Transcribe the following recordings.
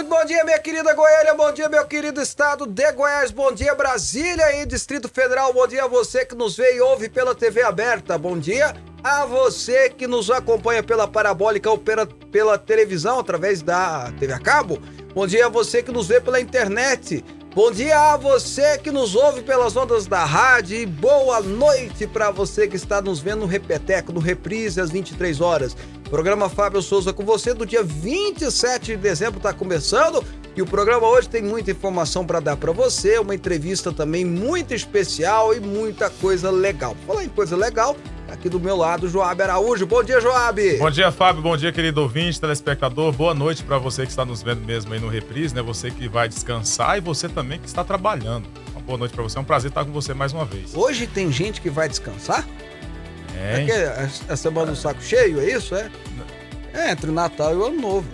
Muito bom dia, minha querida Goiânia, bom dia, meu querido estado de Goiás, bom dia, Brasília e Distrito Federal, bom dia a você que nos vê e ouve pela TV aberta, bom dia a você que nos acompanha pela parabólica ou pela, pela televisão através da TV a cabo, bom dia a você que nos vê pela internet, bom dia a você que nos ouve pelas ondas da rádio e boa noite para você que está nos vendo no Repeteco, no Reprise às 23 horas. Programa Fábio Souza com você do dia 27 de dezembro está começando e o programa hoje tem muita informação para dar para você, uma entrevista também muito especial e muita coisa legal. Falar em coisa legal, aqui do meu lado, Joab Araújo. Bom dia, Joab. Bom dia, Fábio. Bom dia, querido ouvinte, telespectador. Boa noite para você que está nos vendo mesmo aí no Reprise, né? Você que vai descansar e você também que está trabalhando. Uma boa noite para você. É um prazer estar com você mais uma vez. Hoje tem gente que vai descansar? É, É que a, semana do saco cheio, é isso? É? É, entre o Natal e o Ano Novo.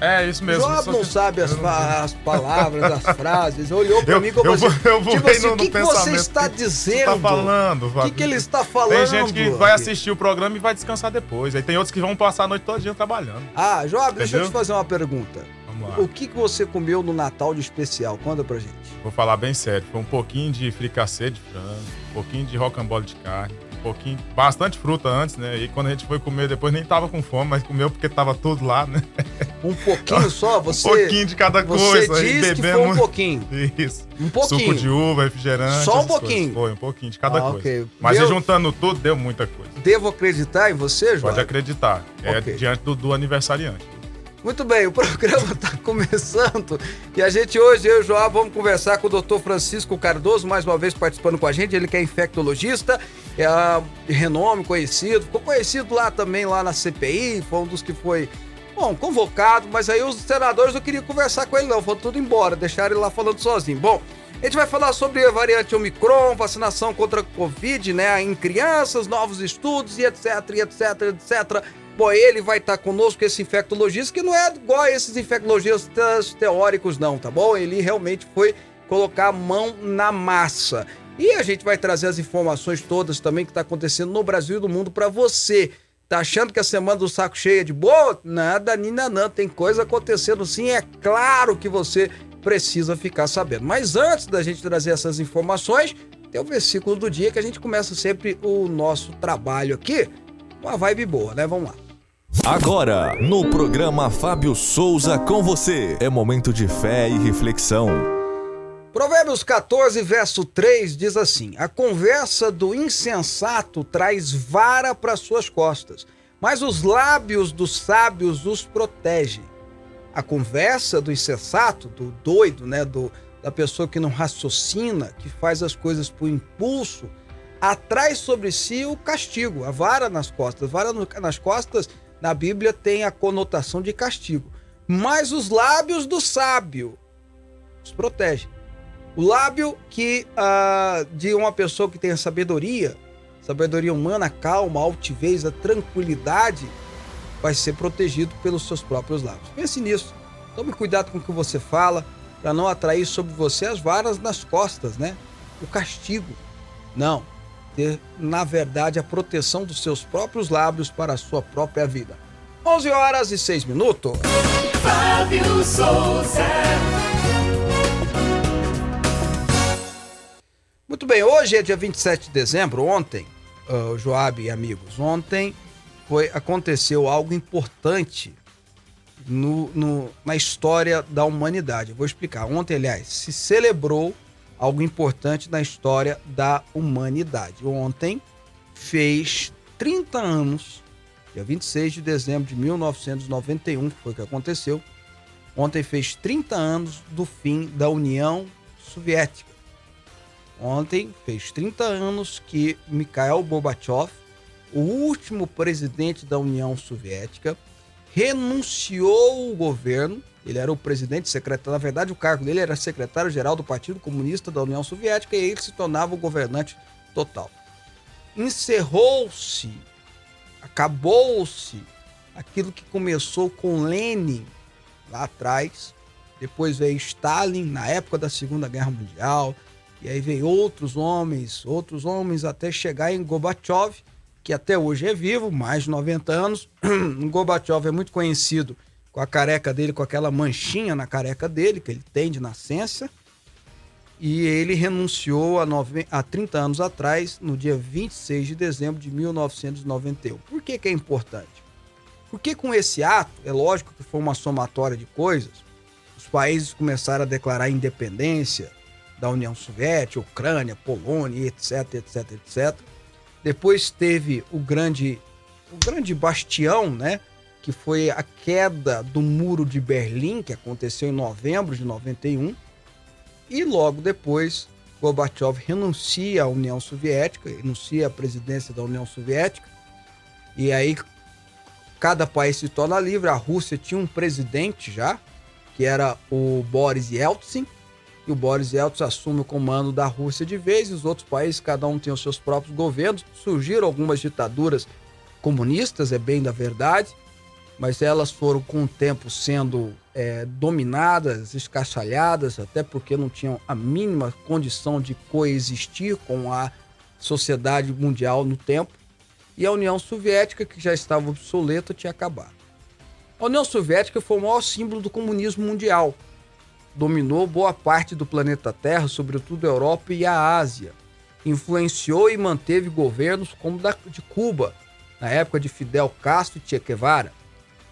é isso mesmo. Joab Só não que- sabe as, as palavras, as frases, olhou pra Eu- mim como eu assim, eu vou tipo assim, o que, que você está dizendo? Tá falando, O que, que ele está falando? Tem gente que vai assistir o programa e vai descansar depois. Aí tem outros que vão passar a noite todinha trabalhando. Ah, Joab, deixa eu te fazer uma pergunta. Vamos lá. O que, que você comeu no Natal de especial? Conta pra gente. Vou falar bem sério. Foi um pouquinho de fricassê de frango, um pouquinho de rocambole de carne, pouquinho, bastante fruta antes, né? E quando a gente foi comer depois nem tava com fome, mas comeu porque tava tudo lá, né? Um pouquinho só? Um Você, pouquinho de cada você coisa. aí disse que foi um pouquinho. Isso. Um pouquinho. Suco de uva, refrigerante. Só um pouquinho. coisas. Foi, um pouquinho de cada Ah, coisa. ok. Mas e juntando tudo, deu muita coisa. Devo acreditar em você, Joab? Pode acreditar. É Ok. diante do, do aniversariante. Muito bem, o programa está começando e a gente hoje, eu e o João, vamos conversar com o Dr. Francisco Cardoso, mais uma vez participando com a gente. Ele que é infectologista, é de renome, conhecido, ficou conhecido lá também, lá na CPI, foi um dos que foi, bom, convocado, mas aí os senadores não queriam conversar com ele não, foram tudo embora, deixaram ele lá falando sozinho. Bom, a gente vai falar sobre a variante Omicron, vacinação contra a Covid, né, em crianças, novos estudos e etc, etc, etc. Bom, ele vai estar conosco, esse infectologista, que não é igual a esses infectologistas teóricos, não, tá bom? Ele realmente foi colocar a mão na massa. E a gente vai trazer as informações todas também que está acontecendo no Brasil e no mundo para você. Tá achando que a semana do saco cheio é de boa? Nada, Nina, não. Tem coisa acontecendo sim. É claro que você precisa ficar sabendo. Mas antes da gente trazer essas informações, tem o versículo do dia que a gente começa sempre o nosso trabalho aqui. Uma vibe boa, né? Vamos lá. Agora, no programa Fábio Souza com você, é momento de fé e reflexão. Provérbios 14, verso 3 diz assim: A conversa do insensato traz vara para suas costas, mas os lábios dos sábios os protegem. A conversa do insensato, do doido, né, do, da pessoa que não raciocina, que faz as coisas por impulso, atrai sobre si o castigo, a vara nas costas. Vara no- nas costas, na Bíblia, tem a conotação de castigo. Mas os lábios do sábio os protegem. O lábio que ah, de uma pessoa que tem a sabedoria, sabedoria humana, calma, altivez, a tranquilidade, vai ser protegido pelos seus próprios lábios. Pense nisso. Tome cuidado com o que você fala, para não atrair sobre você as varas nas costas, né? O castigo. Não. Ter, na verdade, a proteção dos seus próprios lábios para a sua própria vida. 11 horas e 6 minutos. Fábio Souza. Muito bem, hoje é dia 27 de dezembro, ontem, uh, Joab e amigos, ontem foi, aconteceu algo importante no, no- na história da humanidade. Eu vou explicar. Ontem, aliás, se celebrou algo importante na história da humanidade. Ontem fez 30 anos, dia 26 de dezembro de 1991, foi o que aconteceu. Ontem fez 30 anos do fim da União Soviética. Ontem fez 30 anos que Mikhail Gorbachev, o último presidente da União Soviética, renunciou o governo. Ele era o presidente secretário, na verdade, o cargo dele era secretário-geral do Partido Comunista da União Soviética e ele se tornava o governante total. encerrou-se, acabou-se aquilo que começou com Lenin lá atrás, depois veio Stalin na época da Segunda Guerra Mundial, e aí veio outros homens, outros homens até chegar em Gorbachev, que até hoje é vivo, mais de 90 anos. Gorbachev é muito conhecido com a careca dele, com aquela manchinha na careca dele, que ele tem de nascença. E ele renunciou nove... há 30 anos atrás, no dia 26 de dezembro de 1991. Por que, que é importante? Porque com esse ato, é lógico que foi uma somatória de coisas, os países começaram a declarar independência da União Soviética, Ucrânia, Polônia, etc, etc, etc. Depois teve o grande, o grande bastião, né? Que foi a queda do Muro de Berlim, que aconteceu em novembro de 91. E logo depois, Gorbachev renuncia à União Soviética, renuncia à presidência da União Soviética. E aí cada país se torna livre. A Rússia tinha um presidente já, que era o Boris Yeltsin, e o Boris Yeltsin assume o comando da Rússia de vez, e os outros países, cada um tem os seus próprios governos. Surgiram algumas ditaduras comunistas, é bem da verdade, mas elas foram com o tempo sendo é, dominadas, escachalhadas, até porque não tinham a mínima condição de coexistir com a sociedade mundial no tempo. E a União Soviética, que já estava obsoleta, tinha acabado. A União Soviética foi o maior símbolo do comunismo mundial dominou boa parte do planeta Terra, sobretudo a Europa e a Ásia. Influenciou e manteve governos como da de Cuba, na época de Fidel Castro e Che Guevara.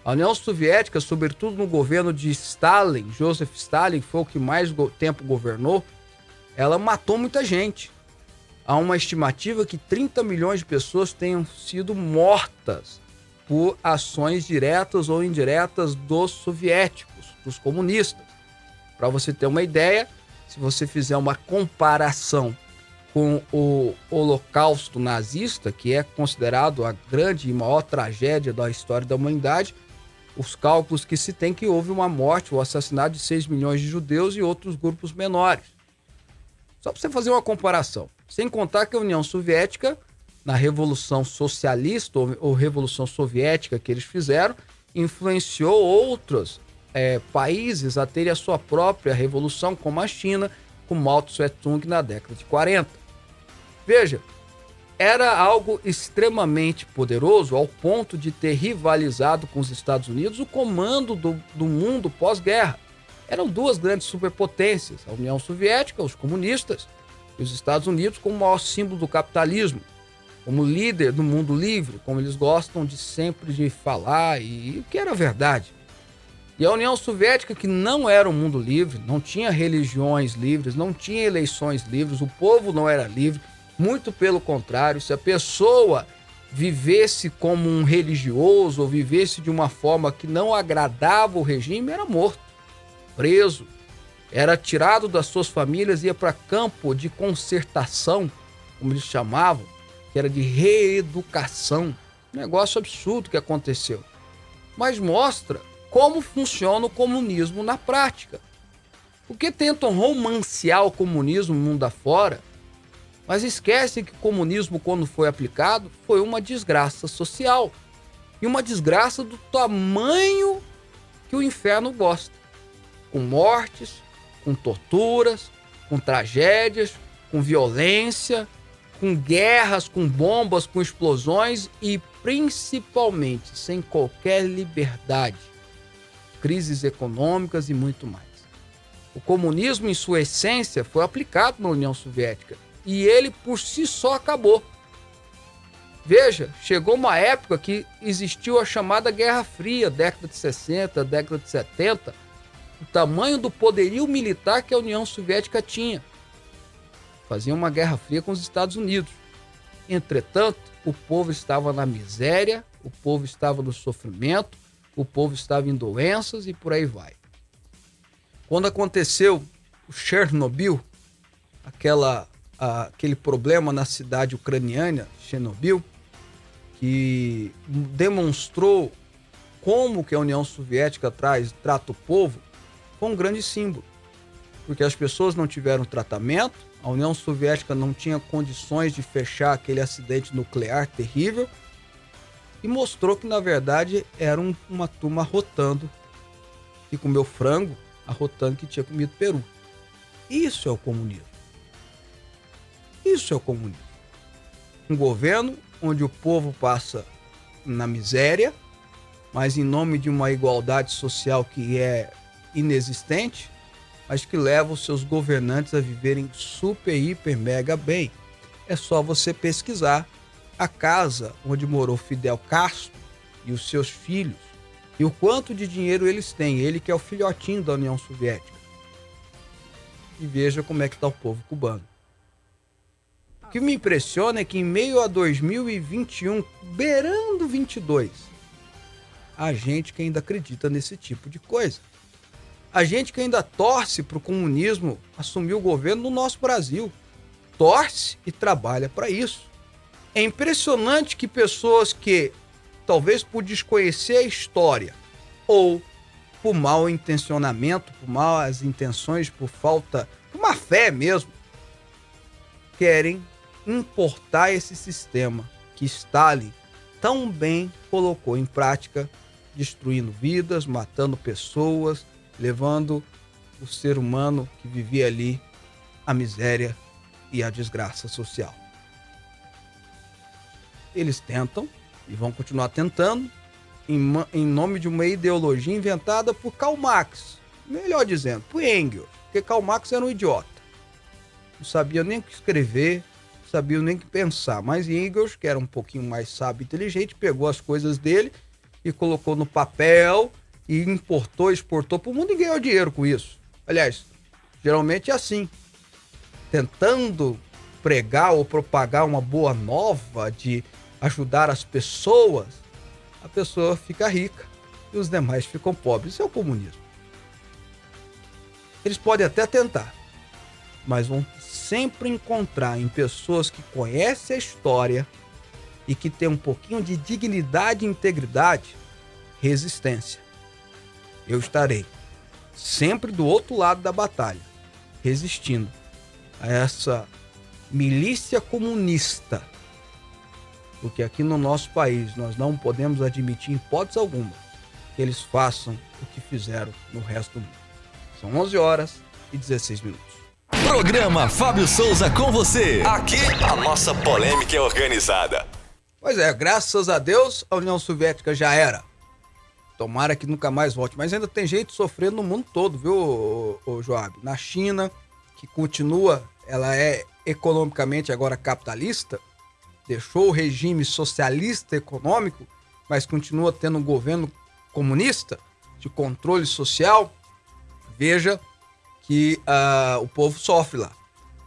A União Soviética, sobretudo no governo de Stalin, Joseph Stalin, foi o que mais tempo governou, ela matou muita gente. Há uma estimativa que 30 milhões de pessoas tenham sido mortas por ações diretas ou indiretas dos soviéticos, dos comunistas. Para você ter uma ideia, se você fizer uma comparação com o Holocausto nazista, que é considerado a grande e maior tragédia da história da humanidade, os cálculos que se tem que houve uma morte, o assassinato de 6 milhões de judeus e outros grupos menores. Só para você fazer uma comparação. Sem contar que a União Soviética, na Revolução Socialista ou, ou Revolução Soviética que eles fizeram, influenciou outros é, países a terem a sua própria revolução, como a China, com Mao Tse-tung na década de 40. Veja, era algo extremamente poderoso ao ponto de ter rivalizado com os Estados Unidos o comando do, do mundo pós-guerra. Eram duas grandes superpotências, a União Soviética, os comunistas, e os Estados Unidos como o maior símbolo do capitalismo, como líder do mundo livre, como eles gostam de sempre de falar, e o que era verdade. E a União Soviética, que não era um mundo livre, não tinha religiões livres, não tinha eleições livres, o povo não era livre, muito pelo contrário, se a pessoa vivesse como um religioso ou vivesse de uma forma que não agradava o regime, era morto, preso, era tirado das suas famílias, ia para campo de concertação, como eles chamavam, que era de reeducação. Um negócio absurdo que aconteceu. Mas mostra como funciona o comunismo na prática. Porque tentam romancear o comunismo mundo afora, mas esquecem que o comunismo, quando foi aplicado, foi uma desgraça social. E uma desgraça do tamanho que o inferno gosta. Com mortes, com torturas, com tragédias, com violência, com guerras, com bombas, com explosões e principalmente sem qualquer liberdade crises econômicas e muito mais. O comunismo, em sua essência, foi aplicado na União Soviética e ele por si só acabou. Veja, chegou uma época que existiu a chamada Guerra Fria, década de 60, década de 70, o tamanho do poderio militar que a União Soviética tinha. Fazia uma guerra fria com os Estados Unidos. Entretanto, o povo estava na miséria, o povo estava no sofrimento, o povo estava em doenças e por aí vai. Quando aconteceu o Chernobyl, aquela, aquele problema na cidade ucraniana, Chernobyl, que demonstrou como que a União Soviética traz, trata o povo, foi um grande símbolo. porque as pessoas não tiveram tratamento, a União Soviética não tinha condições de fechar aquele acidente nuclear terrível e mostrou que na verdade era um- uma turma arrotando que comeu frango, arrotando que tinha comido peru. Isso é o comunismo. Isso é o comunismo. Um governo onde o povo passa na miséria, mas em nome de uma igualdade social que é inexistente, mas que leva os seus governantes a viverem super, hiper, mega bem. É só você pesquisar a casa onde morou Fidel Castro e os seus filhos e o quanto de dinheiro eles têm. Ele que é o filhotinho da União Soviética. E veja como é que está o povo cubano. O que me impressiona é que em meio a 2021, beirando 22, a gente que ainda acredita nesse tipo de coisa. A gente que ainda torce para o comunismo assumir o governo no nosso Brasil. Torce e trabalha para isso. É impressionante que pessoas que, talvez por desconhecer a história, ou por mau intencionamento, por más intenções, por falta, por má fé mesmo, querem importar esse sistema que Stalin tão bem colocou em prática, destruindo vidas, matando pessoas, levando o ser humano que vivia ali à miséria e à desgraça social. Eles tentam e vão continuar tentando em, em nome de uma ideologia inventada por Karl Marx, melhor dizendo, por Engels, porque Karl Marx era um idiota. Não sabia nem o que escrever, não sabia nem que pensar, mas Engels, que era um pouquinho mais sábio e inteligente, pegou as coisas dele e colocou no papel e importou, exportou para o mundo e ganhou dinheiro com isso. Aliás, geralmente é assim. Tentando pregar ou propagar uma boa nova de ajudar as pessoas, a pessoa fica rica e os demais ficam pobres. Isso é o comunismo. Eles podem até tentar, mas vão sempre encontrar em pessoas que conhecem a história e que têm um pouquinho de dignidade e integridade resistência. Eu estarei sempre do outro lado da batalha, resistindo a essa milícia comunista. Porque aqui no nosso país nós não podemos admitir, em hipótese alguma, que eles façam o que fizeram no resto do mundo. São 11 horas e 16 minutos. Programa Fábio Souza com você. Aqui a nossa polêmica é organizada. Pois é, graças a Deus a União Soviética já era. Tomara que nunca mais volte. Mas ainda tem gente sofrendo no mundo todo, viu, Joab? Na China, que continua, ela é economicamente agora capitalista, deixou o regime socialista econômico, mas continua tendo um governo comunista de controle social. Veja que ah, o povo sofre lá.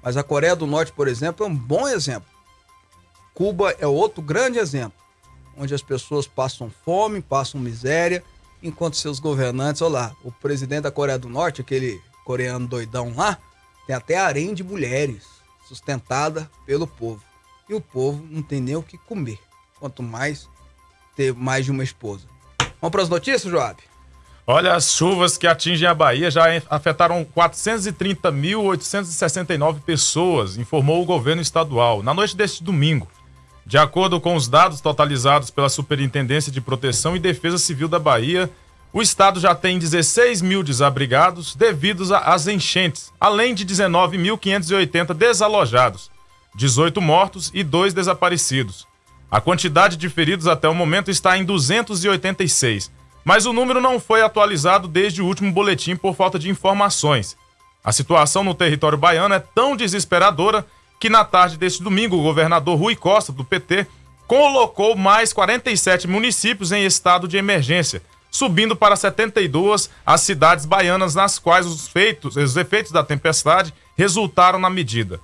Mas a Coreia do Norte, por exemplo, é um bom exemplo. Cuba é outro grande exemplo, onde as pessoas passam fome, passam miséria, enquanto seus governantes, olha lá, o presidente da Coreia do Norte, aquele coreano doidão lá, tem até harém de mulheres, sustentada pelo povo. E o povo não tem nem o que comer, quanto mais ter mais de uma esposa. Vamos para as notícias, Joab? Olha, as chuvas que atingem a Bahia já afetaram 430.869 pessoas, informou o governo estadual, na noite deste domingo. De acordo com os dados totalizados pela Superintendência de Proteção e Defesa Civil da Bahia, o estado já tem 16 mil desabrigados devidos a- às enchentes, além de 19.580 desalojados, 18 mortos e 2 desaparecidos. A quantidade de feridos até o momento está em 286, mas o número não foi atualizado desde o último boletim por falta de informações. A situação no território baiano é tão desesperadora que na tarde deste domingo o governador Rui Costa, do PT, colocou mais 47 municípios em estado de emergência, subindo para 72 as cidades baianas nas quais os, feitos, os efeitos da tempestade resultaram na medida.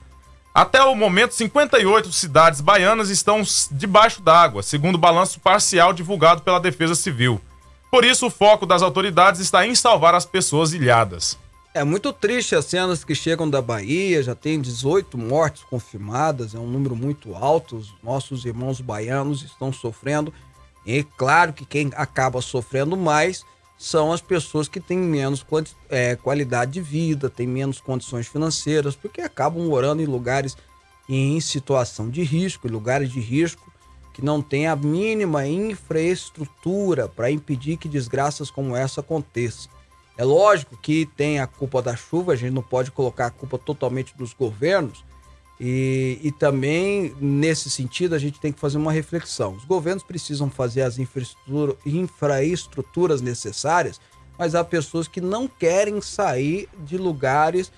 Até o momento, 58 cidades baianas estão debaixo d'água, segundo o balanço parcial divulgado pela Defesa Civil. Por isso, o foco das autoridades está em salvar as pessoas ilhadas. É muito triste as cenas que chegam da Bahia, já tem 18 mortes confirmadas, é um número muito alto, os nossos irmãos baianos estão sofrendo. E claro que quem acaba sofrendo mais são as pessoas que têm menos é, qualidade de vida, têm menos condições financeiras, porque acabam morando em lugares em situação de risco, em lugares de risco, que não tem a mínima infraestrutura para impedir que desgraças como essa aconteçam. É lógico que tem a culpa da chuva, a gente não pode colocar a culpa totalmente dos governos, e, e também, nesse sentido, a gente tem que fazer uma reflexão. Os governos precisam fazer as infraestrutura- infraestruturas necessárias, mas há pessoas que não querem sair de lugares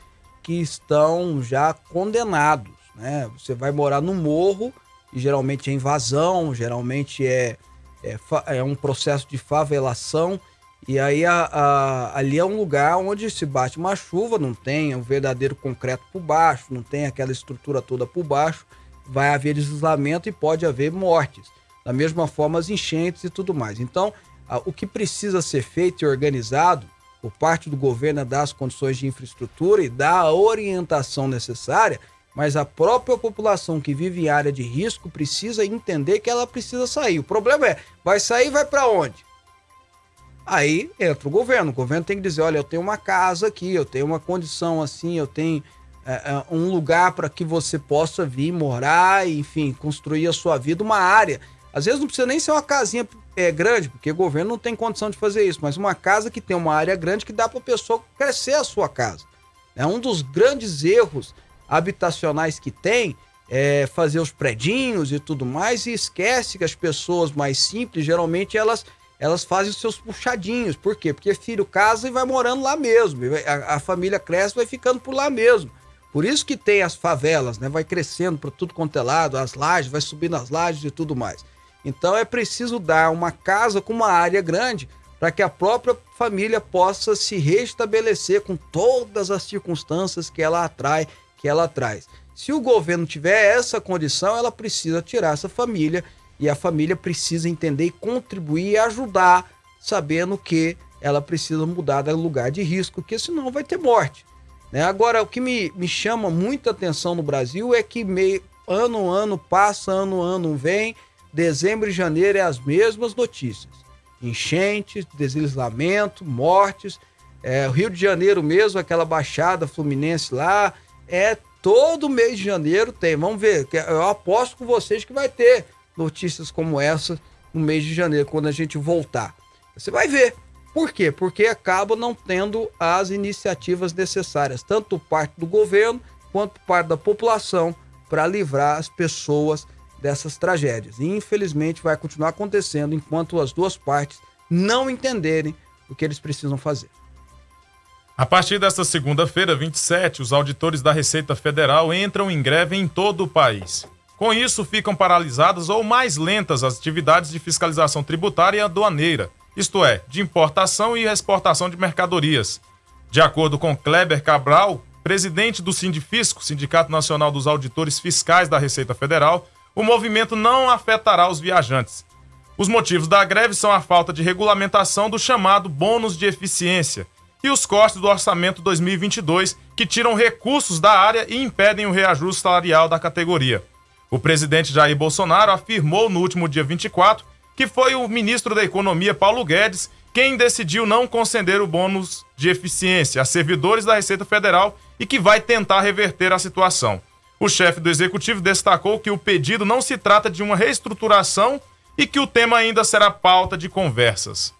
que estão já condenados. Né? Você vai morar no morro, geralmente é invasão, geralmente é, é, é um processo de favelação. E aí a- a- ali é um lugar onde se bate uma chuva, não tem o verdadeiro concreto por baixo, não tem aquela estrutura toda por baixo, vai haver deslizamento e pode haver mortes. Da mesma forma as enchentes e tudo mais. Então, a- o que precisa ser feito e organizado por parte do governo é dar as condições de infraestrutura e dar a orientação necessária, mas a própria população que vive em área de risco precisa entender que ela precisa sair. O problema é, vai sair, vai para onde? Aí entra o governo. O governo tem que dizer: olha, eu tenho uma casa aqui, eu tenho uma condição assim, eu tenho é, um lugar para que você possa vir morar, enfim, construir a sua vida, uma área. Às vezes não precisa nem ser uma casinha é, grande, porque o governo não tem condição de fazer isso, mas uma casa que tem uma área grande que dá para a pessoa crescer a sua casa. É um dos grandes erros habitacionais que tem é fazer os predinhos e tudo mais e esquece que as pessoas mais simples geralmente elas elas fazem os seus puxadinhos. Por quê? Porque filho casa e vai morando lá mesmo. A, a família cresce e vai ficando por lá mesmo. Por isso que tem as favelas, né? Vai crescendo para tudo quanto é lado, as lajes, vai subindo as lajes e tudo mais. Então é preciso dar uma casa com uma área grande para que a própria família possa se restabelecer com todas as circunstâncias que ela atrai, que ela traz. Se o governo tiver essa condição, ela precisa tirar essa família e a família precisa entender e contribuir e ajudar, sabendo que ela precisa mudar do lugar de risco, porque senão vai ter morte. né? Agora, o que me, me chama muita atenção no Brasil é que meio, ano ano passa, ano ano vem, dezembro e janeiro é as mesmas notícias. Enchentes, deslizamento, mortes. É, Rio de Janeiro mesmo, aquela baixada fluminense lá, é todo mês de janeiro tem. Vamos ver, eu aposto com vocês que vai ter notícias como essa no mês de janeiro, quando a gente voltar. Você vai ver. Por quê? Porque acaba não tendo as iniciativas necessárias, tanto parte do governo quanto parte da população, para livrar as pessoas dessas tragédias. E infelizmente vai continuar acontecendo enquanto as duas partes não entenderem o que eles precisam fazer. A partir desta segunda-feira, 27, os auditores da Receita Federal entram em greve em todo o país. Com isso, ficam paralisadas ou mais lentas as atividades de fiscalização tributária e aduaneira, isto é, de importação e exportação de mercadorias. De acordo com Kleber Cabral, presidente do Sindifisco, Sindicato Nacional dos Auditores Fiscais da Receita Federal, o movimento não afetará os viajantes. Os motivos da greve são a falta de regulamentação do chamado bônus de eficiência e os cortes do orçamento 2022, que tiram recursos da área e impedem o reajuste salarial da categoria. O presidente Jair Bolsonaro afirmou no último dia 24 que foi o ministro da Economia, Paulo Guedes, quem decidiu não conceder o bônus de eficiência a servidores da Receita Federal e que vai tentar reverter a situação. O chefe do executivo destacou que o pedido não se trata de uma reestruturação e que o tema ainda será pauta de conversas.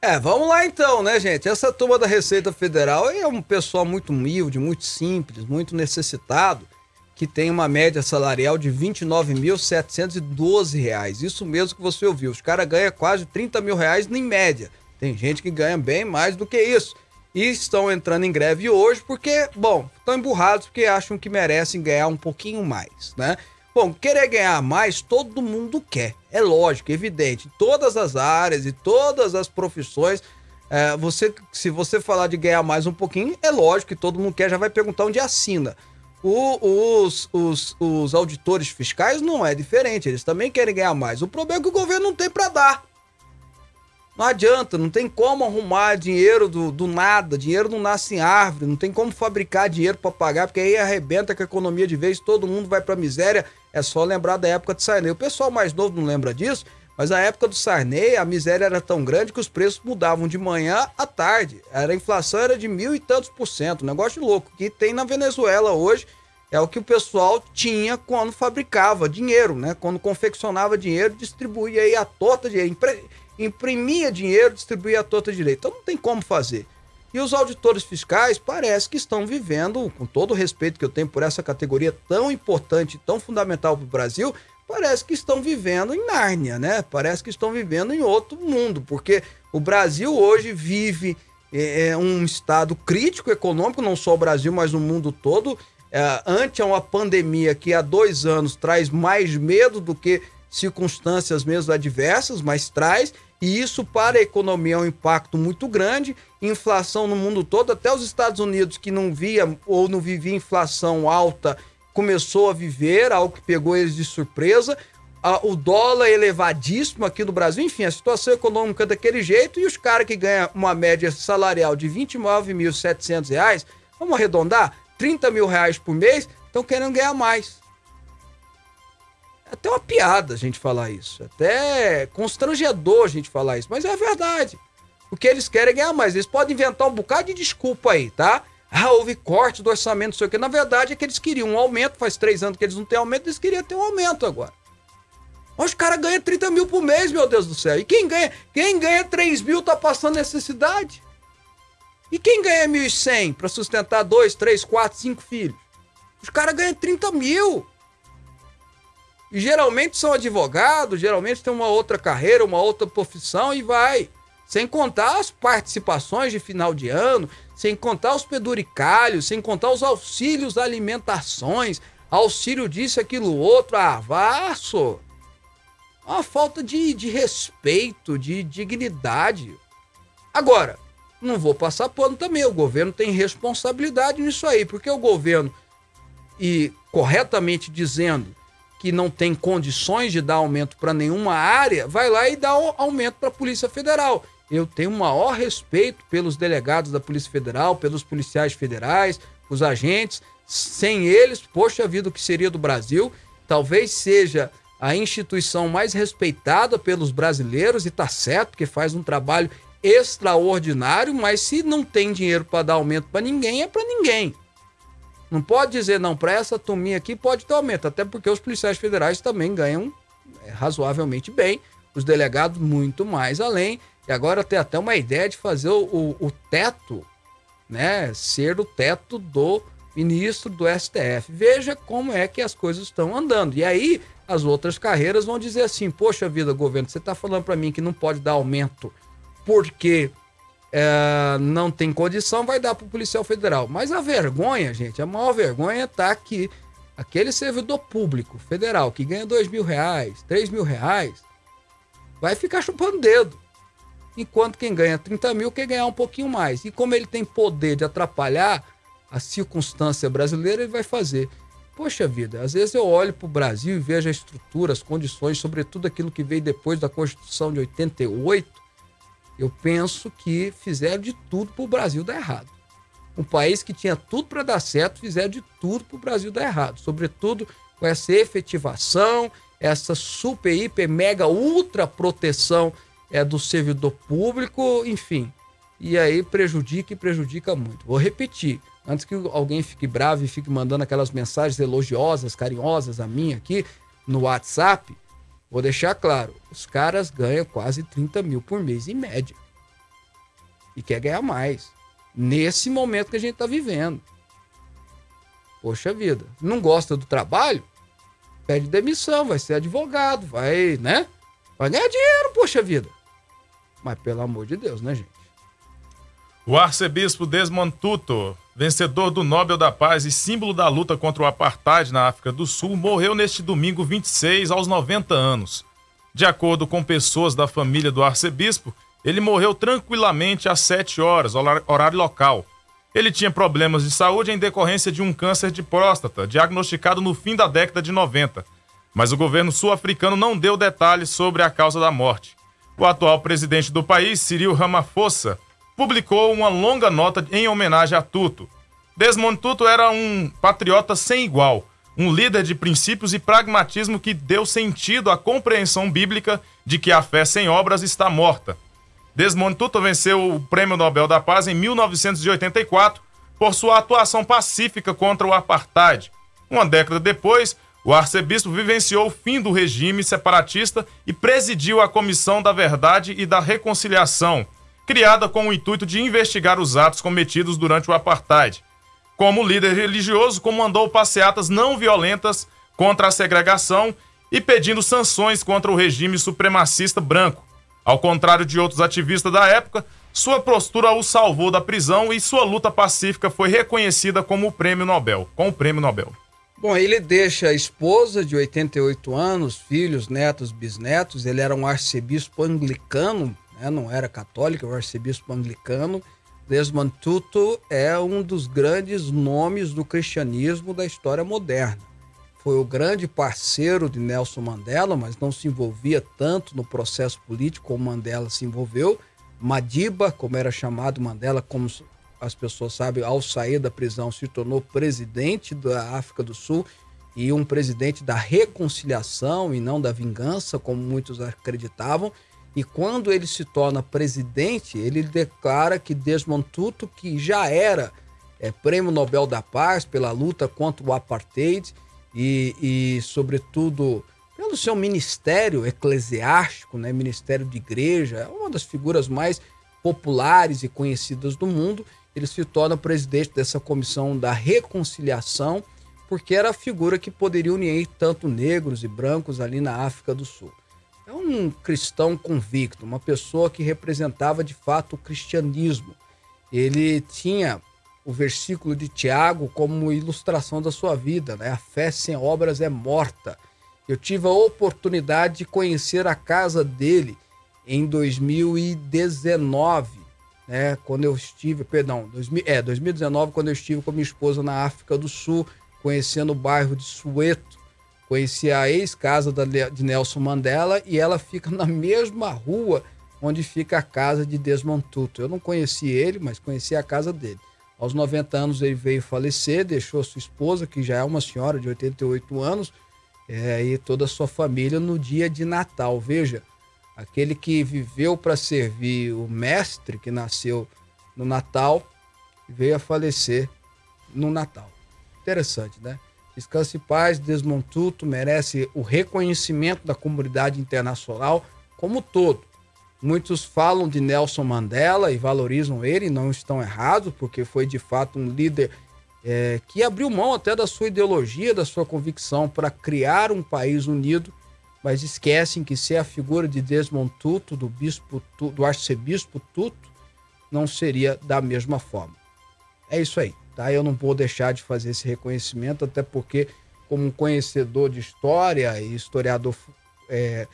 É, vamos lá então, né, gente? Essa turma da Receita Federal é um pessoal muito humilde, muito simples, muito necessitado, que tem uma média salarial de 29.712 reais. Isso mesmo que você ouviu. Os caras ganham quase 30 mil reais em média. Tem gente que ganha bem mais do que isso. E estão entrando em greve hoje porque, bom, estão emburrados porque acham que merecem ganhar um pouquinho mais, né? Bom, querer ganhar mais, todo mundo quer. É lógico, evidente. Todas as áreas e todas as profissões, é, você, se você falar de ganhar mais um pouquinho, é lógico que todo mundo quer, já vai perguntar onde assina. O- os, os, os auditores fiscais não é diferente, eles também querem ganhar mais. O problema é que o governo não tem para dar. Não adianta, não tem como arrumar dinheiro do, do nada, dinheiro não nasce em árvore, não tem como fabricar dinheiro para pagar, porque aí arrebenta com a economia de vez, todo mundo vai pra miséria. É só lembrar da época de Sarney. O pessoal mais novo não lembra disso, Mas na época do Sarney, a miséria era tão grande que os preços mudavam de manhã à tarde. Era, a inflação era de mil e tantos por cento. Um negócio louco. que tem na Venezuela hoje é o que o pessoal tinha quando fabricava dinheiro, né? Quando confeccionava dinheiro, distribuía aí a torta de imprimia dinheiro, distribuía a torta direito. Então não tem como fazer. E os auditores fiscais parece que estão vivendo, com todo o respeito que eu tenho por essa categoria tão importante, tão fundamental para o Brasil, parece que estão vivendo em Nárnia, né? Parece que estão vivendo em outro mundo, porque o Brasil hoje vive é, é um estado crítico econômico, não só o Brasil, mas o mundo todo. É, ante uma pandemia que há dois anos traz mais medo do que circunstâncias mesmo adversas, mas traz, e isso para a economia é um impacto muito grande. Inflação no mundo todo, até os Estados Unidos, que não via ou não vivia inflação alta, começou a viver, algo que pegou eles de surpresa. o dólar elevadíssimo aqui no Brasil, enfim, a situação econômica daquele jeito, e os caras que ganham uma média salarial de R$ 29.700, vamos arredondar, 30 mil reais por mês, estão querendo ganhar mais. É até uma piada a gente falar isso. Até constrangedor a gente falar isso. Mas é verdade. O que eles querem é ganhar mais. Eles podem inventar um bocado de desculpa aí, tá? Ah, houve corte do orçamento, não sei o que. Na verdade é que eles queriam um aumento. Faz três anos que eles não têm aumento, eles queriam ter um aumento agora. Mas os caras ganham 30 mil por mês, meu Deus do céu. E quem ganha, quem ganha 3 mil tá passando necessidade. E quem ganha 1.100 para sustentar dois, três, quatro, cinco filhos? Os caras ganham 30 mil. E geralmente são advogados, geralmente tem uma outra carreira, uma outra profissão e vai. Sem contar as participações de final de ano, sem contar os peduricalhos, sem contar os auxílios alimentações, auxílio disso, aquilo, outro, ah, vaso. Uma falta de, de respeito, de dignidade. Agora, não vou passar pano também, o governo tem responsabilidade nisso aí, porque o governo, e corretamente dizendo que não tem condições de dar aumento para nenhuma área, vai lá e dá aumento para a Polícia Federal eu tenho o maior respeito pelos delegados da Polícia Federal, pelos policiais federais, os agentes. Sem eles, poxa vida, o que seria do Brasil? Talvez seja a instituição mais respeitada pelos brasileiros, e tá certo, porque faz um trabalho extraordinário, mas se não tem dinheiro para dar aumento para ninguém, é para ninguém. Não pode dizer, não, para essa turminha aqui pode ter aumento, até porque os policiais federais também ganham é, razoavelmente bem, os delegados muito mais além. E agora tem até uma ideia de fazer o, o, o teto, né? Ser o teto do ministro do STF. Veja como é que as coisas estão andando. E aí as outras carreiras vão dizer assim: poxa vida, governo, você está falando para mim que não pode dar aumento porque é, não tem condição, vai dar para o policial federal. Mas a vergonha, gente, a maior vergonha está que aquele servidor público federal que ganha dois mil reais, três mil reais, vai ficar chupando dedo enquanto quem ganha 30 mil quer ganhar um pouquinho mais. E como ele tem poder de atrapalhar a circunstância brasileira, ele vai fazer. Poxa vida, às vezes eu olho para o Brasil e vejo a estrutura, as condições, sobretudo aquilo que veio depois da Constituição de 88, eu penso que fizeram de tudo para o Brasil dar errado. Um país que tinha tudo para dar certo, fizeram de tudo para o Brasil dar errado. Sobretudo com essa efetivação, essa super, hiper, mega, ultra proteção é do servidor público, enfim. E aí prejudica e prejudica muito. Vou repetir, antes que alguém fique bravo e fique mandando aquelas mensagens elogiosas, carinhosas a mim aqui no WhatsApp, vou deixar claro: os caras ganham quase 30 mil por mês em média. E quer ganhar mais. Nesse momento que a gente está vivendo. Poxa vida, não gosta do trabalho? Pede demissão, vai ser advogado, vai, né? Vai ganhar dinheiro, poxa vida. Mas pelo amor de Deus, né, gente? O arcebispo Desmond Tutu, vencedor do Nobel da Paz e símbolo da luta contra o apartheid na África do Sul, morreu neste domingo 26 aos 90 anos. De acordo com pessoas da família do arcebispo, ele morreu tranquilamente às 7 horas, horário local. Ele tinha problemas de saúde em decorrência de um câncer de próstata, diagnosticado no fim da década de 90. Mas o governo sul-africano não deu detalhes sobre a causa da morte. O atual presidente do país, Cyril Ramaphosa, publicou uma longa nota em homenagem a Tutu. Desmond Tutu era um patriota sem igual, um líder de princípios e pragmatismo que deu sentido à compreensão bíblica de que a fé sem obras está morta. Desmond Tutu venceu o Prêmio Nobel da Paz em 1984 por sua atuação pacífica contra o apartheid. Uma década depois, o arcebispo vivenciou o fim do regime separatista e presidiu a Comissão da Verdade e da Reconciliação, criada com o intuito de investigar os atos cometidos durante o apartheid. Como líder religioso, comandou passeatas não violentas contra a segregação e pedindo sanções contra o regime supremacista branco. Ao contrário de outros ativistas da época, sua postura o salvou da prisão e sua luta pacífica foi reconhecida como o Prêmio Nobel, com o Prêmio Nobel. Bom, ele deixa a esposa de 88 anos, filhos, netos, bisnetos. Ele era um arcebispo anglicano, né? não era católico, era um arcebispo anglicano. Desmond Tutu é um dos grandes nomes do cristianismo da história moderna. Foi o grande parceiro de Nelson Mandela, mas não se envolvia tanto no processo político como Mandela se envolveu. Madiba, como era chamado Mandela, como as pessoas sabem, ao sair da prisão se tornou presidente da África do Sul e um presidente da reconciliação e não da vingança, como muitos acreditavam. E quando ele se torna presidente, ele declara que Desmond Tutu, que já era é, prêmio Nobel da Paz pela luta contra o apartheid e, e, sobretudo, pelo seu ministério eclesiástico, né, ministério de igreja, é uma das figuras mais populares e conhecidas do mundo, ele se torna presidente dessa comissão da reconciliação, porque era a figura que poderia unir tanto negros e brancos ali na África do Sul é um cristão convicto, uma pessoa que representava de fato o cristianismo. Ele tinha o versículo de Tiago como ilustração da sua vida, né? A fé sem obras é morta. Eu tive a oportunidade de conhecer a casa dele em 2019, né? Quando eu estive, perdão, 2000, é, 2019, quando eu estive com minha esposa na África do Sul, conhecendo o bairro de Soweto, Conheci a ex-casa de Nelson Mandela e ela fica na mesma rua onde fica a casa de Desmond Tutu. Eu não conheci ele, mas conheci a casa dele. Aos 90 anos ele veio falecer, deixou sua esposa, que já é uma senhora de 88 anos, é, e toda a sua família no dia de Natal. Veja, aquele que viveu para servir o mestre que nasceu no Natal veio a falecer no Natal. Interessante, né? Descanse em paz, Desmond Tutu merece o reconhecimento da comunidade internacional como todo. Muitos falam de Nelson Mandela e valorizam ele, não estão errados, porque foi de fato um líder é, que abriu mão até da sua ideologia, da sua convicção para criar um país unido, mas esquecem que ser a figura de Desmond Tutu, do, bispo, do arcebispo Tutu, não seria da mesma forma. É isso aí. Tá? Eu não vou deixar de fazer esse reconhecimento, até porque, como conhecedor de história e historiador é,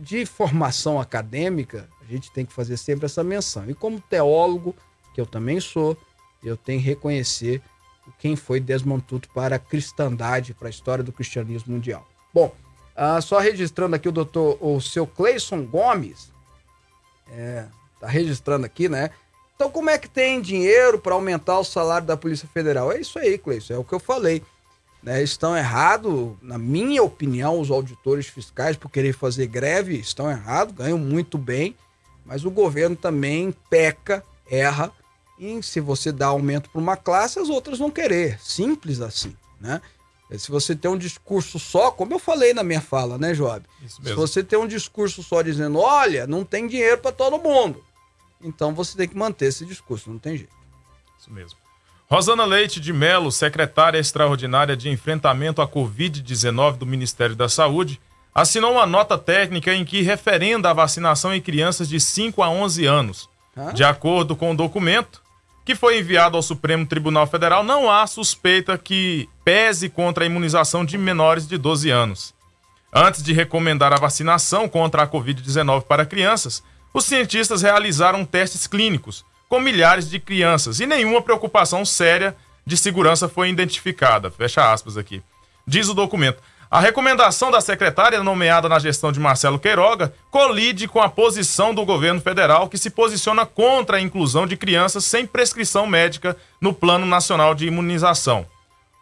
de formação acadêmica, a gente tem que fazer sempre essa menção. E como teólogo, que eu também sou, eu tenho que reconhecer quem foi Desmond Tutu para a cristandade, para a história do cristianismo mundial. Bom, ah, só registrando aqui o doutor, o seu Cleison Gomes, é, tá registrando aqui, né? Então, como é que tem dinheiro para aumentar o salário da Polícia Federal? É isso aí, Cleiton, é o que eu falei. Né? Estão errados, na minha opinião, os auditores fiscais, por querer fazer greve, estão errados, ganham muito bem, mas o governo também peca, erra, e se você dá aumento para uma classe, as outras vão querer. Simples assim, né? Se você tem um discurso só, como eu falei na minha fala, né, Job? Se você tem um discurso só dizendo, olha, não tem dinheiro para todo mundo, então você tem que manter esse discurso, não tem jeito. Isso mesmo. Rosana Leite de Melo, secretária extraordinária de enfrentamento à Covid-19 do Ministério da Saúde, assinou uma nota técnica em que referenda a vacinação em crianças de 5 a 11 anos. Hã? De acordo com o documento, que foi enviado ao Supremo Tribunal Federal, não há suspeita que pese contra a imunização de menores de 12 anos. Antes de recomendar a vacinação contra a Covid-19 para crianças, os cientistas realizaram testes clínicos com milhares de crianças e nenhuma preocupação séria de segurança foi identificada. Fecha aspas aqui. Diz o documento. A recomendação da secretária nomeada na gestão de Marcelo Queiroga colide com a posição do governo federal que se posiciona contra a inclusão de crianças sem prescrição médica no Plano Nacional de Imunização.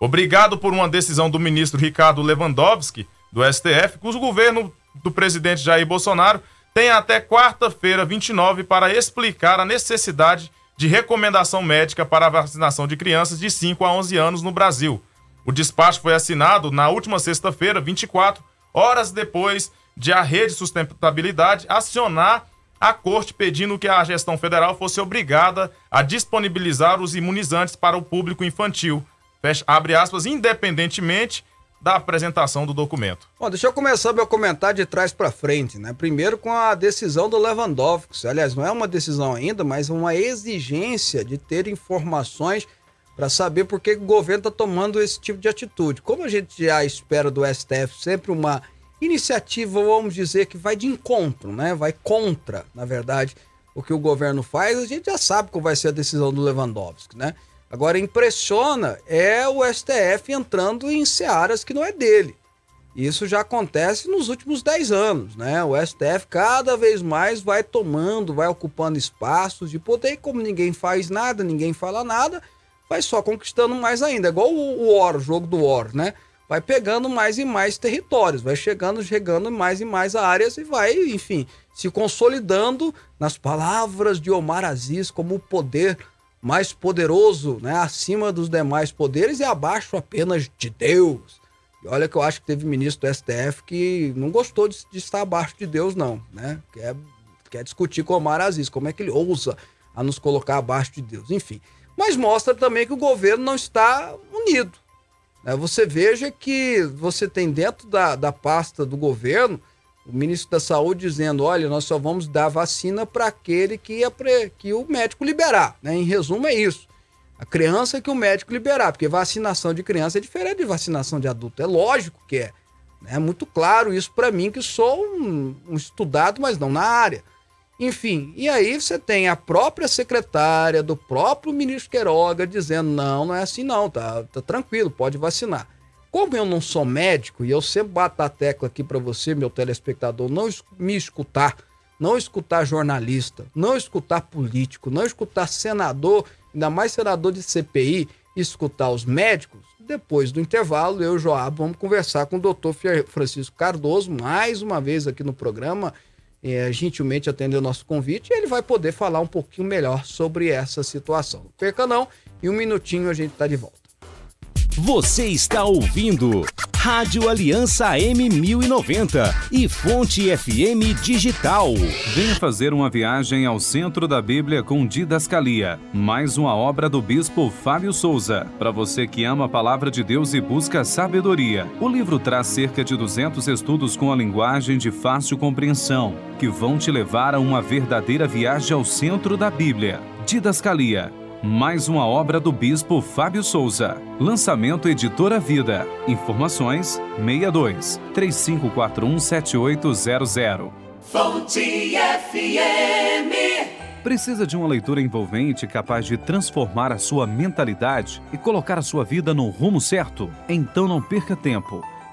Obrigado por uma decisão do ministro Ricardo Lewandowski, do STF, cujo governo do presidente Jair Bolsonaro tem até quarta-feira, 29, para explicar a necessidade de recomendação médica para a vacinação de crianças de 5 a 11 anos no Brasil. O despacho foi assinado na última sexta-feira, 24, horas depois de a Rede Sustentabilidade acionar a corte pedindo que a gestão federal fosse obrigada a disponibilizar os imunizantes para o público infantil. Fecha, abre aspas, independentemente da apresentação do documento. Bom, deixa eu começar meu comentário de trás para frente, né? Primeiro com a decisão do Lewandowski. Aliás, não é uma decisão ainda, mas uma exigência de ter informações para saber por que o governo está tomando esse tipo de atitude. Como a gente já espera do STF sempre uma iniciativa, vamos dizer, que vai de encontro, né? Vai contra, na verdade, o que o governo faz, a gente já sabe qual vai ser a decisão do Lewandowski, né? Agora, impressiona é o STF entrando em searas que não é dele. Isso já acontece nos últimos 10 anos, né? O STF cada vez mais vai tomando, vai ocupando espaços de poder, como ninguém faz nada, ninguém fala nada, vai só conquistando mais ainda. É igual o War, o jogo do War, né? Vai pegando mais e mais territórios, vai chegando, chegando mais e mais áreas e vai, enfim, se consolidando nas palavras de Omar Aziz como o poder mais poderoso, né, acima dos demais poderes e abaixo apenas de Deus. E olha que eu acho que teve ministro do STF que não gostou de, de estar abaixo de Deus, não, né? Quer, quer discutir com Omar Aziz, como é que ele ousa a nos colocar abaixo de Deus, enfim. Mas mostra também que o governo não está unido. Né? Você veja que você tem dentro da, da pasta do governo o ministro da Saúde dizendo: olha, nós só vamos dar vacina para aquele que, é pre... que o médico liberar. Né? Em resumo, é isso. A criança que o médico liberar, porque vacinação de criança é diferente de vacinação de adulto. É lógico que é. É muito claro isso para mim, que sou um, um estudado, mas não na área. Enfim, e aí você tem a própria secretária do próprio ministro Queiroga dizendo: não, não é assim não, tá, tá tranquilo, pode vacinar. Como eu não sou médico e eu sempre bato a tecla aqui para você, meu telespectador, não me escutar, não escutar jornalista, não escutar político, não escutar senador, ainda mais senador de CPI, escutar os médicos, depois do intervalo, eu e o Joab vamos conversar com o doutor Francisco Cardoso, mais uma vez aqui no programa, é, gentilmente atendeu o nosso convite, e ele vai poder falar um pouquinho melhor sobre essa situação. Não perca não, em um minutinho a gente está de volta. Você está ouvindo Rádio Aliança M1090 e Fonte FM Digital. Venha fazer uma viagem ao centro da Bíblia com Didascalia, mais uma obra do bispo Fábio Souza. Para você que ama a palavra de Deus e busca sabedoria, o livro traz cerca de 200 estudos com a linguagem de fácil compreensão, que vão te levar a uma verdadeira viagem ao centro da Bíblia. Didascalia mais uma obra do bispo Fábio Souza. Lançamento Editora Vida. Informações 62 3541 7800. Fonte FM. Precisa de uma leitura envolvente capaz de transformar a sua mentalidade e colocar a sua vida no rumo certo? Então não perca tempo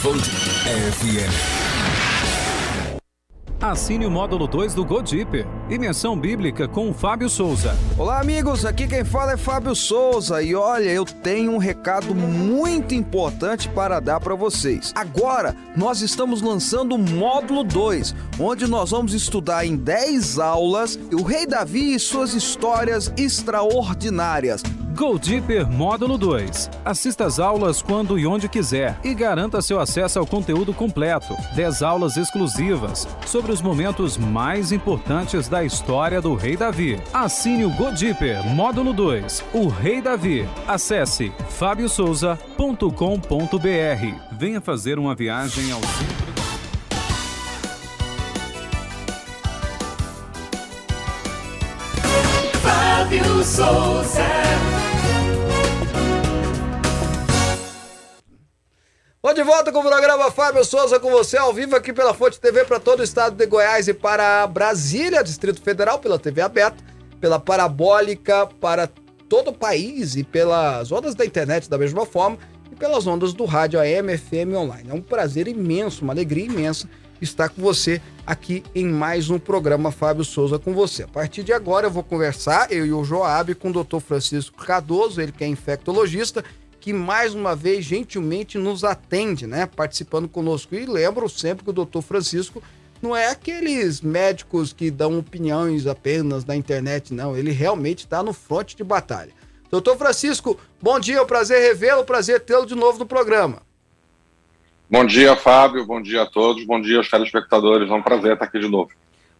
Fonte FM. Assine o módulo 2 do Godipper. Dimensão Bíblica com o Fábio Souza. Olá, amigos. Aqui quem fala é Fábio Souza. E olha, eu tenho um recado muito importante para dar para vocês. Agora, nós estamos lançando o módulo 2, onde nós vamos estudar em 10 aulas o Rei Davi e suas histórias extraordinárias. Go Deeper Módulo 2. Assista às aulas quando e onde quiser e garanta seu acesso ao conteúdo completo. 10 aulas exclusivas sobre os momentos mais importantes da história do Rei Davi. Assine o Go Deeper Módulo 2. O Rei Davi. Acesse fabiosouza.com.br. Venha fazer uma viagem ao Fábio Souza. Tô de volta com o programa Fábio Souza com você ao vivo aqui pela Fonte TV para todo o estado de Goiás e para Brasília, Distrito Federal, pela TV aberta, pela Parabólica para todo o país e pelas ondas da internet da mesma forma e pelas ondas do rádio AM, FM online. É um prazer imenso, uma alegria imensa estar com você aqui em mais um programa Fábio Souza com você. A partir de agora eu vou conversar, eu e o Joab, com o Dr. Francisco Cardoso, ele que é infectologista, que mais uma vez gentilmente nos atende, né? Participando conosco. E lembro sempre que o doutor Francisco não é aqueles médicos que dão opiniões apenas na internet, não. Ele realmente está no fronte de batalha. Doutor Francisco, bom dia, é um prazer revê-lo, prazer tê-lo de novo no programa. Bom dia, Fábio, bom dia a todos, bom dia aos telespectadores, é um prazer estar aqui de novo.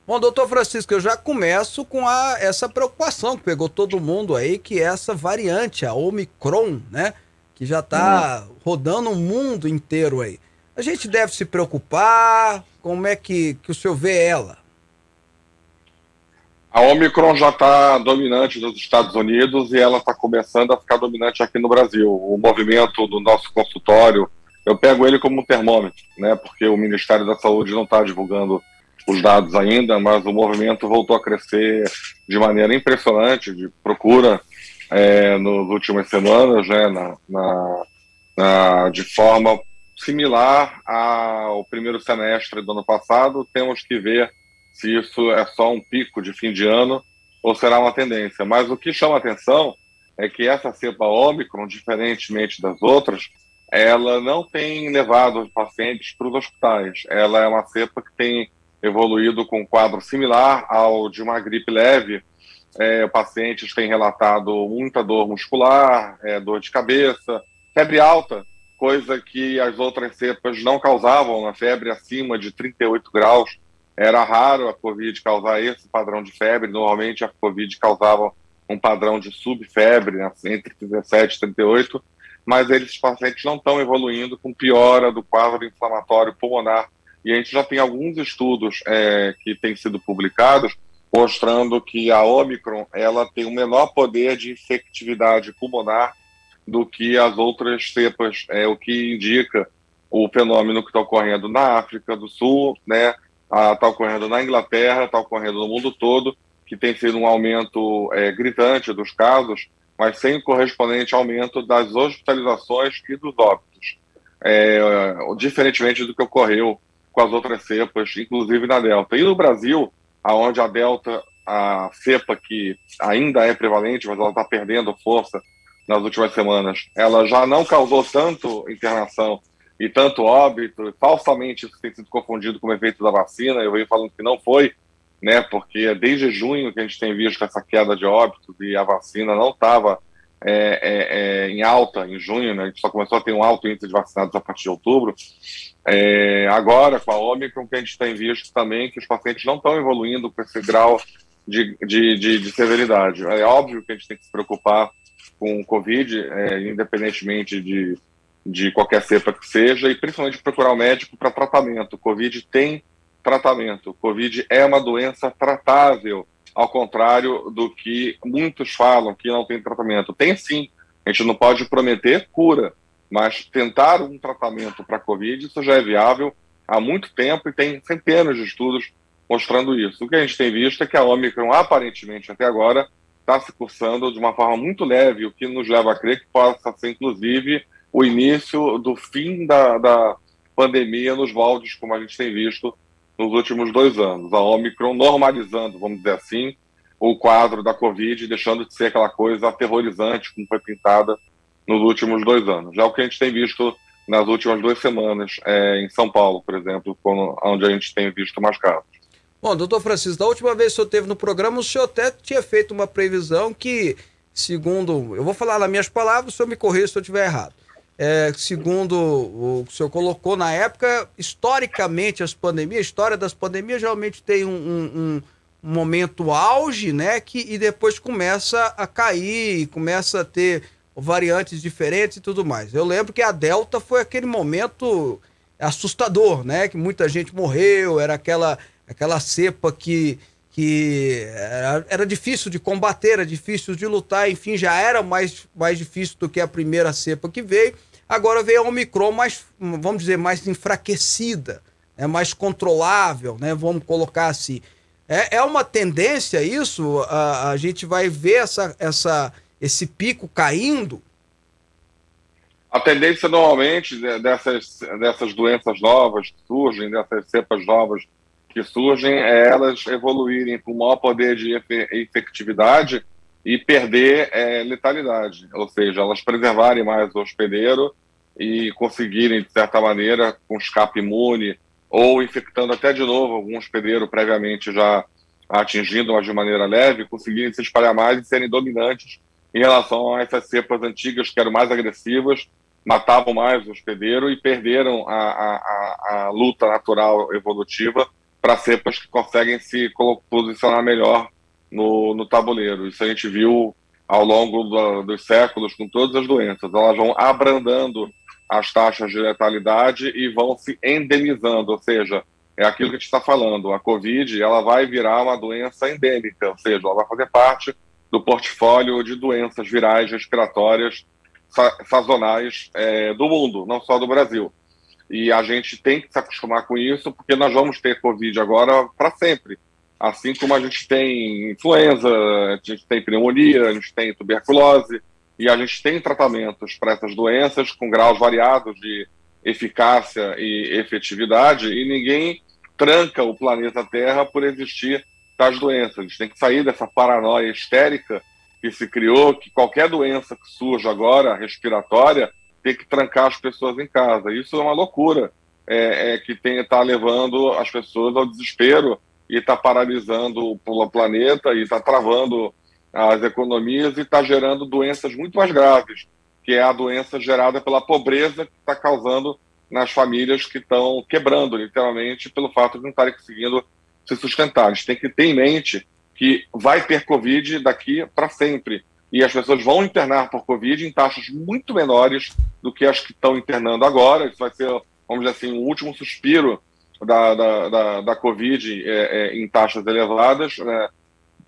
Bom, doutor Francisco, eu já começo com a, essa preocupação que pegou todo mundo aí, que é essa variante, a Omicron, né? Que já está rodando o mundo inteiro aí. A gente deve se preocupar? Como é que, que o senhor vê ela? A Omicron já está dominante nos Estados Unidos e ela está começando a ficar dominante aqui no Brasil. O movimento do nosso consultório, eu pego ele como um termômetro, né? Porque o Ministério da Saúde não está divulgando os dados ainda, mas o movimento voltou a crescer de maneira impressionante, de procura é, nas últimas semanas, né, na, na, na, de forma similar ao primeiro semestre do ano passado. Temos que ver se isso é só um pico de fim de ano ou será uma tendência. Mas o que chama atenção é que essa cepa Ômicron, diferentemente das outras, ela não tem levado os pacientes para os hospitais. Ela é uma cepa que tem evoluído com um quadro similar ao de uma gripe leve, é, pacientes têm relatado muita dor muscular, é, dor de cabeça, febre alta, coisa que as outras cepas não causavam, a febre acima de 38 graus. Era raro a Covid causar esse padrão de febre, normalmente a Covid causava um padrão de subfebre, né, entre 17 e 38, mas esses pacientes não estão evoluindo com piora do quadro inflamatório pulmonar. E a gente já tem alguns estudos é, que têm sido publicados mostrando que a Omicron ela tem um menor poder de infectividade pulmonar do que as outras cepas, é o que indica o fenômeno que está ocorrendo na África do Sul, né? Está ocorrendo na Inglaterra, está ocorrendo no mundo todo, que tem sido um aumento é, gritante dos casos, mas sem correspondente aumento das hospitalizações e dos óbitos, é, diferentemente do que ocorreu com as outras cepas, inclusive na Delta. E no Brasil, aonde a Delta, a cepa que ainda é prevalente, mas ela está perdendo força nas últimas semanas, ela já não causou tanto internação e tanto óbito, falsamente isso tem sido confundido com o efeito da vacina, eu venho falando que não foi, né, porque desde junho que a gente tem visto essa queda de óbitos e a vacina não estava é, é, é, em alta em junho, né, a gente só começou a ter um alto índice de vacinados a partir de outubro, é, agora, com a Omicron, que a gente tem visto também que os pacientes não estão evoluindo com esse grau de, de, de, de, severidade. É óbvio que a gente tem que se preocupar com o Covid, é, independentemente de, de qualquer cepa que seja, e principalmente procurar o médico para tratamento. Covid tem tratamento. Covid é uma doença tratável, ao contrário do que muitos falam que não tem tratamento. Tem sim. A gente não pode prometer cura, mas tentar um tratamento para a Covid, isso já é viável há muito tempo e tem centenas de estudos mostrando isso. O que a gente tem visto é que a Omicron, aparentemente, até agora, está se cursando de uma forma muito leve, o que nos leva a crer que possa ser, inclusive, o início do fim da, da pandemia nos moldes, como a gente tem visto nos últimos dois anos. A Omicron normalizando, vamos dizer assim, o quadro da Covid, deixando de ser aquela coisa aterrorizante como foi pintada nos últimos dois anos. Já o que a gente tem visto nas últimas duas semanas é, em São Paulo, por exemplo, quando, onde a gente tem visto mais casos. Bom, doutor Francisco, da última vez que o senhor esteve no programa, o senhor até tinha feito uma previsão que, segundo, eu vou falar nas minhas palavras, o senhor me corrija se eu estiver errado. É, segundo o que o senhor colocou na época, historicamente as pandemias, a história das pandemias geralmente tem um, um, um momento auge, né? Que, e depois começa a cair, começa a ter variantes diferentes e tudo mais. Eu lembro que a Delta foi aquele momento assustador, né? Que muita gente morreu, era aquela, aquela cepa que, que era, era, difícil de combater, era difícil de lutar, enfim, já era mais, mais difícil do que a primeira cepa que veio. Agora veio a Omicron mais, vamos dizer, mais enfraquecida, é mais controlável, né? Vamos colocar assim. É, é uma tendência isso? A, a gente vai ver essa, essa, esse pico caindo? A tendência normalmente dessas, dessas doenças novas que surgem, dessas cepas novas que surgem, é elas evoluírem com maior poder de efetividade e perder é, letalidade, ou seja, elas preservarem mais o hospedeiro e conseguirem, de certa maneira, com escape imune ou infectando até de novo algum hospedeiro previamente já atingindo, mas de maneira leve, conseguirem se espalhar mais e serem dominantes em relação a essas cepas antigas que eram mais agressivas, matavam mais o hospedeiro e perderam a, a, a, a luta natural evolutiva para cepas que conseguem se posicionar melhor no, no tabuleiro. Isso a gente viu ao longo do, dos séculos com todas as doenças. Elas vão abrandando as taxas de letalidade e vão se endemizando, ou seja, é aquilo que a gente está falando. A Covid ela vai virar uma doença endêmica, ou seja, ela vai fazer parte do portfólio de doenças virais respiratórias sa sazonais é, do mundo, não só do Brasil. E a gente tem que se acostumar com isso, porque nós vamos ter Covid agora para sempre. Assim como a gente tem influenza, a gente tem pneumonia, a gente tem tuberculose, e a gente tem tratamentos para essas doenças com graus variados de eficácia e efetividade, e ninguém tranca o planeta Terra por existir tais doenças. A gente tem que sair dessa paranoia histérica que se criou, que qualquer doença que surja agora, respiratória, tem que trancar as pessoas em casa. Isso é uma loucura é, é que está levando as pessoas ao desespero e está paralisando o planeta e está travando as economias e está gerando doenças muito mais graves, que é a doença gerada pela pobreza que está causando nas famílias que estão quebrando, literalmente, pelo fato de não estarem conseguindo se sustentar. A gente tem que ter em mente que vai ter Covid daqui para sempre. E as pessoas vão internar por Covid em taxas muito menores do que as que estão internando agora. Isso vai ser, vamos dizer assim, o último suspiro da, da, da, da Covid é, é, em taxas elevadas, né,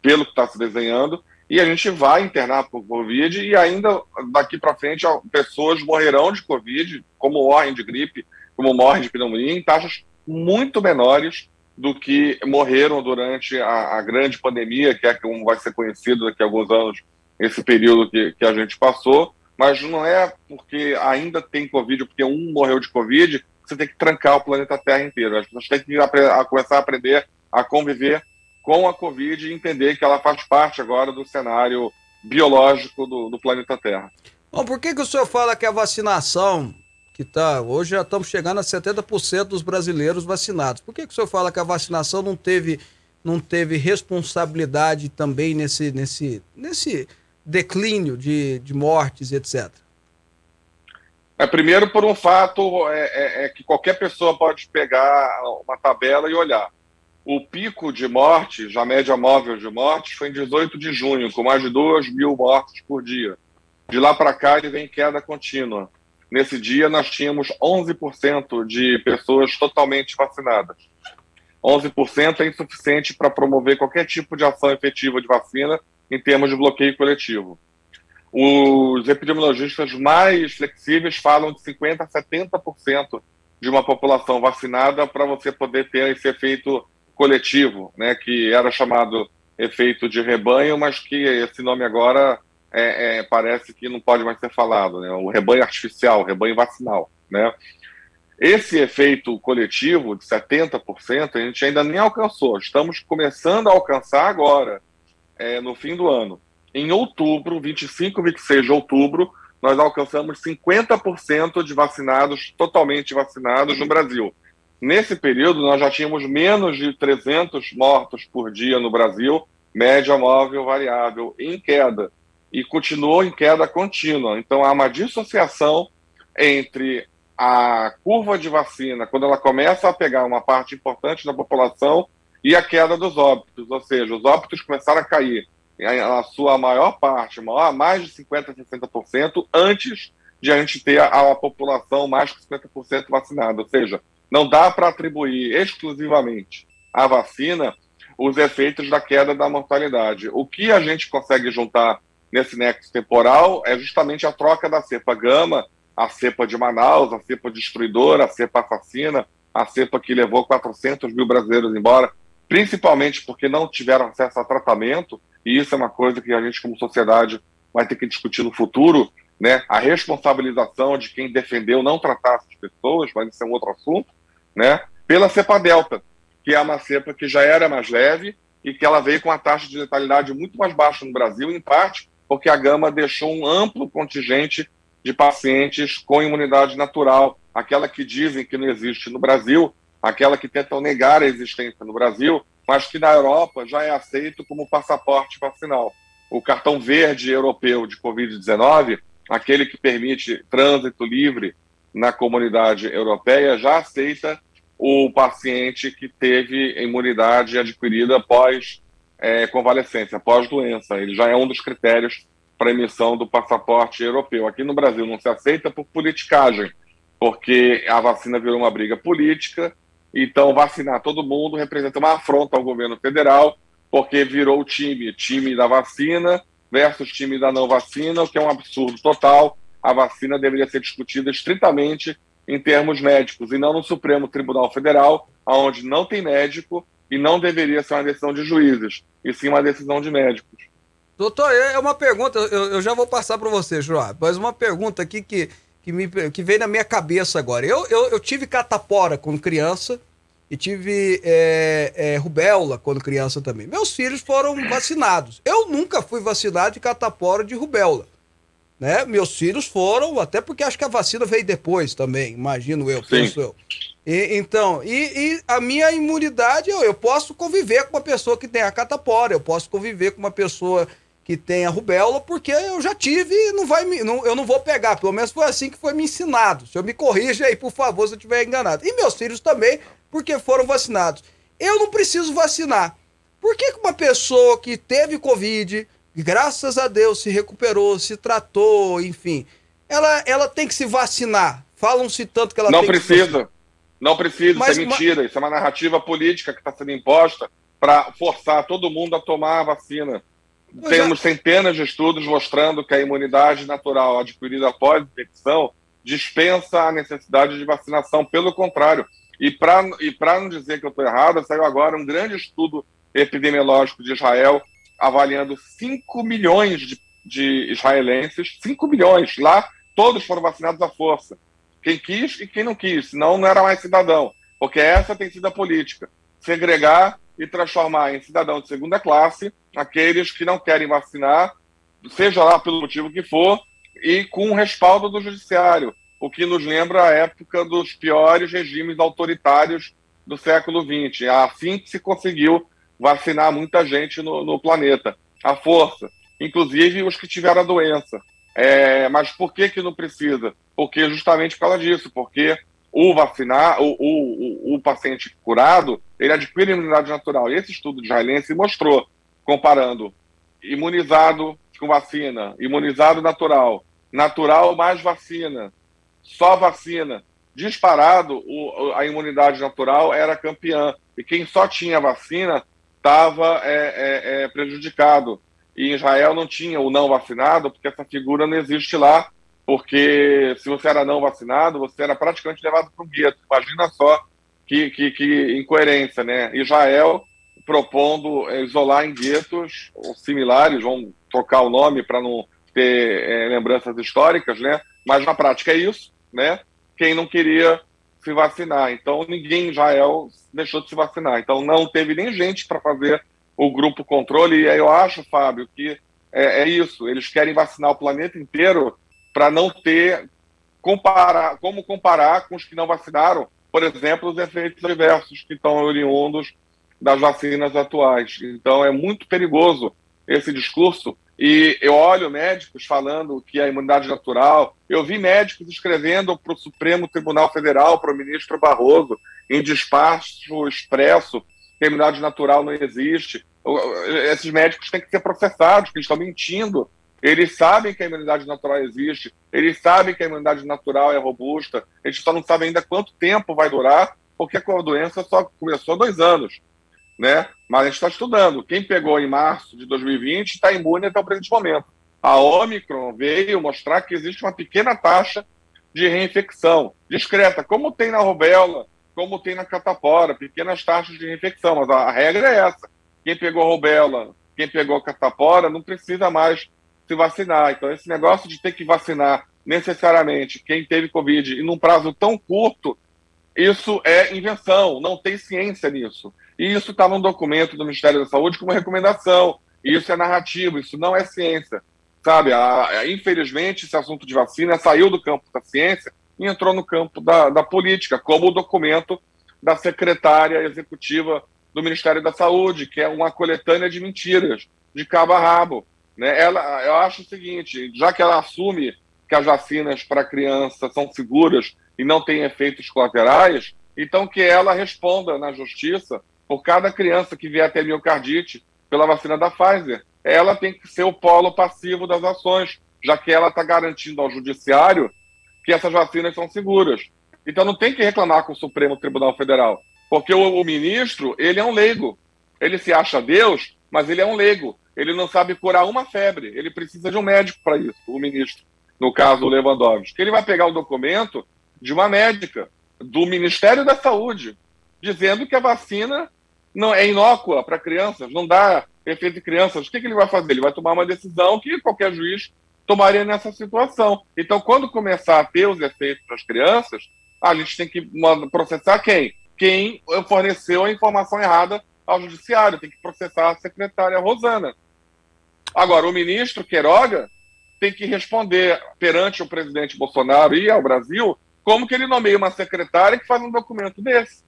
pelo que está se desenhando, e a gente vai internar por Covid e ainda daqui para frente pessoas morrerão de Covid, como morrem de gripe, como morrem de pneumonia, em taxas muito menores do que morreram durante a, a grande pandemia, que é como vai ser conhecido daqui a alguns anos, esse período que, que a gente passou, mas não é porque ainda tem Covid, porque um morreu de Covid, você tem que trancar o planeta Terra inteiro. As pessoas têm que começar a aprender a conviver com a Covid e entender que ela faz parte agora do cenário biológico do, do planeta Terra. Bom, por que, que o senhor fala que a vacinação, que tá, hoje já estamos chegando a 70% dos brasileiros vacinados, por que, que o senhor fala que a vacinação não teve, não teve responsabilidade também nesse, nesse, nesse declínio de, de mortes, etc.? É, primeiro, por um fato é, é, é, que qualquer pessoa pode pegar uma tabela e olhar. O pico de mortes, a média móvel de mortes, foi em 18 de junho, com mais de 2 mil mortes por dia. De lá para cá, ele vem em queda contínua. Nesse dia, nós tínhamos 11% de pessoas totalmente vacinadas. 11% é insuficiente para promover qualquer tipo de ação efetiva de vacina em termos de bloqueio coletivo. Os epidemiologistas mais flexíveis falam de 50% a 70% de uma população vacinada para você poder ter esse efeito coletivo, né, que era chamado efeito de rebanho, mas que esse nome agora é, é, parece que não pode mais ser falado, né, o rebanho artificial, o rebanho vacinal. Né. Esse efeito coletivo de 70% a gente ainda nem alcançou, estamos começando a alcançar agora, é, no fim do ano. Em outubro, 25 e 26 de outubro, nós alcançamos 50% de vacinados, totalmente vacinados no Brasil. Nesse período, nós já tínhamos menos de 300 mortos por dia no Brasil, média móvel variável, em queda. E continuou em queda contínua. Então, há uma dissociação entre a curva de vacina, quando ela começa a pegar uma parte importante da população, e a queda dos óbitos. Ou seja, os óbitos começaram a cair a sua maior parte, maior, mais de 50%, 60%, antes de a gente ter a, a população mais que 50% vacinada. Ou seja, não dá para atribuir exclusivamente à vacina os efeitos da queda da mortalidade. O que a gente consegue juntar nesse nexo temporal é justamente a troca da cepa gama a cepa de Manaus, a cepa destruidora, a cepa assassina, a cepa que levou 400 mil brasileiros embora, principalmente porque não tiveram acesso a tratamento, e isso é uma coisa que a gente, como sociedade, vai ter que discutir no futuro, né? A responsabilização de quem defendeu não tratar essas pessoas, mas isso é um outro assunto, né? Pela cepa delta, que é uma cepa que já era mais leve e que ela veio com uma taxa de letalidade muito mais baixa no Brasil, em parte porque a gama deixou um amplo contingente de pacientes com imunidade natural, aquela que dizem que não existe no Brasil, aquela que tentam negar a existência no Brasil, mas que na Europa já é aceito como passaporte vacinal. O cartão verde europeu de Covid-19, aquele que permite trânsito livre na comunidade europeia, já aceita o paciente que teve imunidade adquirida pós é, convalescência, pós doença. Ele já é um dos critérios para emissão do passaporte europeu. Aqui no Brasil não se aceita por politicagem, porque a vacina virou uma briga política. Então, vacinar todo mundo representa uma afronta ao governo federal, porque virou time, time da vacina versus time da não vacina, o que é um absurdo total. A vacina deveria ser discutida estritamente em termos médicos e não no Supremo Tribunal Federal, onde não tem médico e não deveria ser uma decisão de juízes, e sim uma decisão de médicos. Doutor, é, é uma pergunta, eu, eu já vou passar para você, João, mas uma pergunta aqui que, que, me, que veio na minha cabeça agora. Eu, eu, eu tive catapora quando criança e tive é, é, rubéola quando criança também. Meus filhos foram vacinados. Eu nunca fui vacinado de catapora de rubéola. Né? Meus filhos foram, até porque acho que a vacina veio depois também, imagino eu, Sim. penso eu. E, então, e, e, a minha imunidade, eu, eu posso conviver com uma pessoa que tem a catapora, eu posso conviver com uma pessoa que tem a rubéola, porque eu já tive e não vai me, não, eu não vou pegar. Pelo menos foi assim que foi me ensinado. Se eu me corrija aí, por favor, se eu estiver enganado. E meus filhos também, porque foram vacinados. Eu não preciso vacinar. Por que, que uma pessoa que teve Covid, graças a Deus se recuperou, se tratou, enfim, ela, ela tem que se vacinar? Falam-se tanto que ela não precisa. Não precisa, mas, isso é mentira. Mas... Isso é uma narrativa política que está sendo imposta para forçar todo mundo a tomar a vacina. Temos já... centenas de estudos mostrando que a imunidade natural adquirida após infecção dispensa a necessidade de vacinação. Pelo contrário, e para não dizer que eu estou errado, saiu agora um grande estudo epidemiológico de Israel avaliando 5 milhões de, de israelenses, 5 milhões, lá todos foram vacinados à força. Quem quis e quem não quis, senão não era mais cidadão. Porque essa tem sido a política: segregar e transformar em cidadão de segunda classe aqueles que não querem vacinar, seja lá pelo motivo que for, e com o respaldo do judiciário, o que nos lembra a época dos piores regimes autoritários do século XX. É assim que se conseguiu vacinar muita gente no, no planeta. A força, inclusive os que tiveram a doença. É, mas por que, que não precisa? Porque justamente por causa disso, porque o vacinar, o, o, o, paciente curado, ele adquire imunidade natural. E esse estudo de israelense mostrou comparando imunizado com vacina, imunizado natural, natural mais vacina, só vacina, disparado, o, a imunidade natural era campeã. E quem só tinha vacina estava é, é, é, prejudicado. E Israel não tinha o não vacinado, porque essa figura não existe lá, porque se você era não vacinado, você era praticamente levado para o gueto. Imagina só que, que, que incoerência, né? Israel propondo é, isolar em guetos similares, vamos trocar o nome para não ter é, lembranças históricas, né? Mas na prática é isso, né? Quem não queria se vacinar. Então ninguém em Israel deixou de se vacinar. Então não teve nem gente para fazer o grupo controle. E aí eu acho, Fábio, que é, é isso. Eles querem vacinar o planeta inteiro para não ter comparar, como comparar com os que não vacinaram, por exemplo, os efeitos adversos que estão oriundos das vacinas atuais. Então é muito perigoso esse discurso. E eu olho médicos falando que a imunidade natural. Eu vi médicos escrevendo para o Supremo Tribunal Federal, para o ministro Barroso, em despacho expresso, que a imunidade natural não existe. Esses médicos têm que ser processados, porque eles estão mentindo. Eles sabem que a imunidade natural existe, eles sabem que a imunidade natural é robusta, eles só não sabem ainda quanto tempo vai durar, porque a doença só começou há dois anos né? Mas a gente está estudando. Quem pegou em março de 2020 está imune até o presente momento. A Omicron veio mostrar que existe uma pequena taxa de reinfecção, discreta, como tem na rubéola, como tem na catapora, pequenas taxas de reinfecção, mas a, regra é essa. Quem pegou rubéola, quem pegou catapora, não precisa mais se vacinar. Então, esse negócio de ter que vacinar necessariamente quem teve Covid e num prazo tão curto, isso é invenção, não tem ciência nisso. E isso está num documento do Ministério da Saúde como recomendação. Isso é narrativo, isso não é ciência. Sabe, a, a, infelizmente, esse assunto de vacina saiu do campo da ciência e entrou no campo da, da política, como o documento da secretária executiva do Ministério da Saúde, que é uma coletânea de mentiras, de cabo a rabo. Né? Ela, eu acho o seguinte, já que ela assume que as vacinas para criança são seguras e não têm efeitos colaterais, então que ela responda na justiça por cada criança que vier a ter miocardite pela vacina da Pfizer. Ela tem que ser o polo passivo das ações, já que ela está garantindo ao judiciário que essas vacinas são seguras. Então não tem que reclamar com o Supremo Tribunal Federal, porque o, o ministro, ele é um leigo. Ele se acha Deus, mas ele é um leigo. Ele não sabe curar uma febre. Ele precisa de um médico para isso, o ministro, no caso o Lewandowski. Ele vai pegar o documento de uma médica do Ministério da Saúde, dizendo que a vacina não é inócua para crianças, não dá efeito em crianças. O que, que ele vai fazer? Ele vai tomar uma decisão que qualquer juiz tomaria nessa situação. Então, quando começar a ter os efeitos das crianças, a gente tem que processar quem? Quem forneceu a informação errada ao judiciário, tem que processar a secretária Rosana. Agora, o ministro Queiroga tem que responder perante o presidente Bolsonaro e ao Brasil como que ele nomeia uma secretária que faz um documento desse.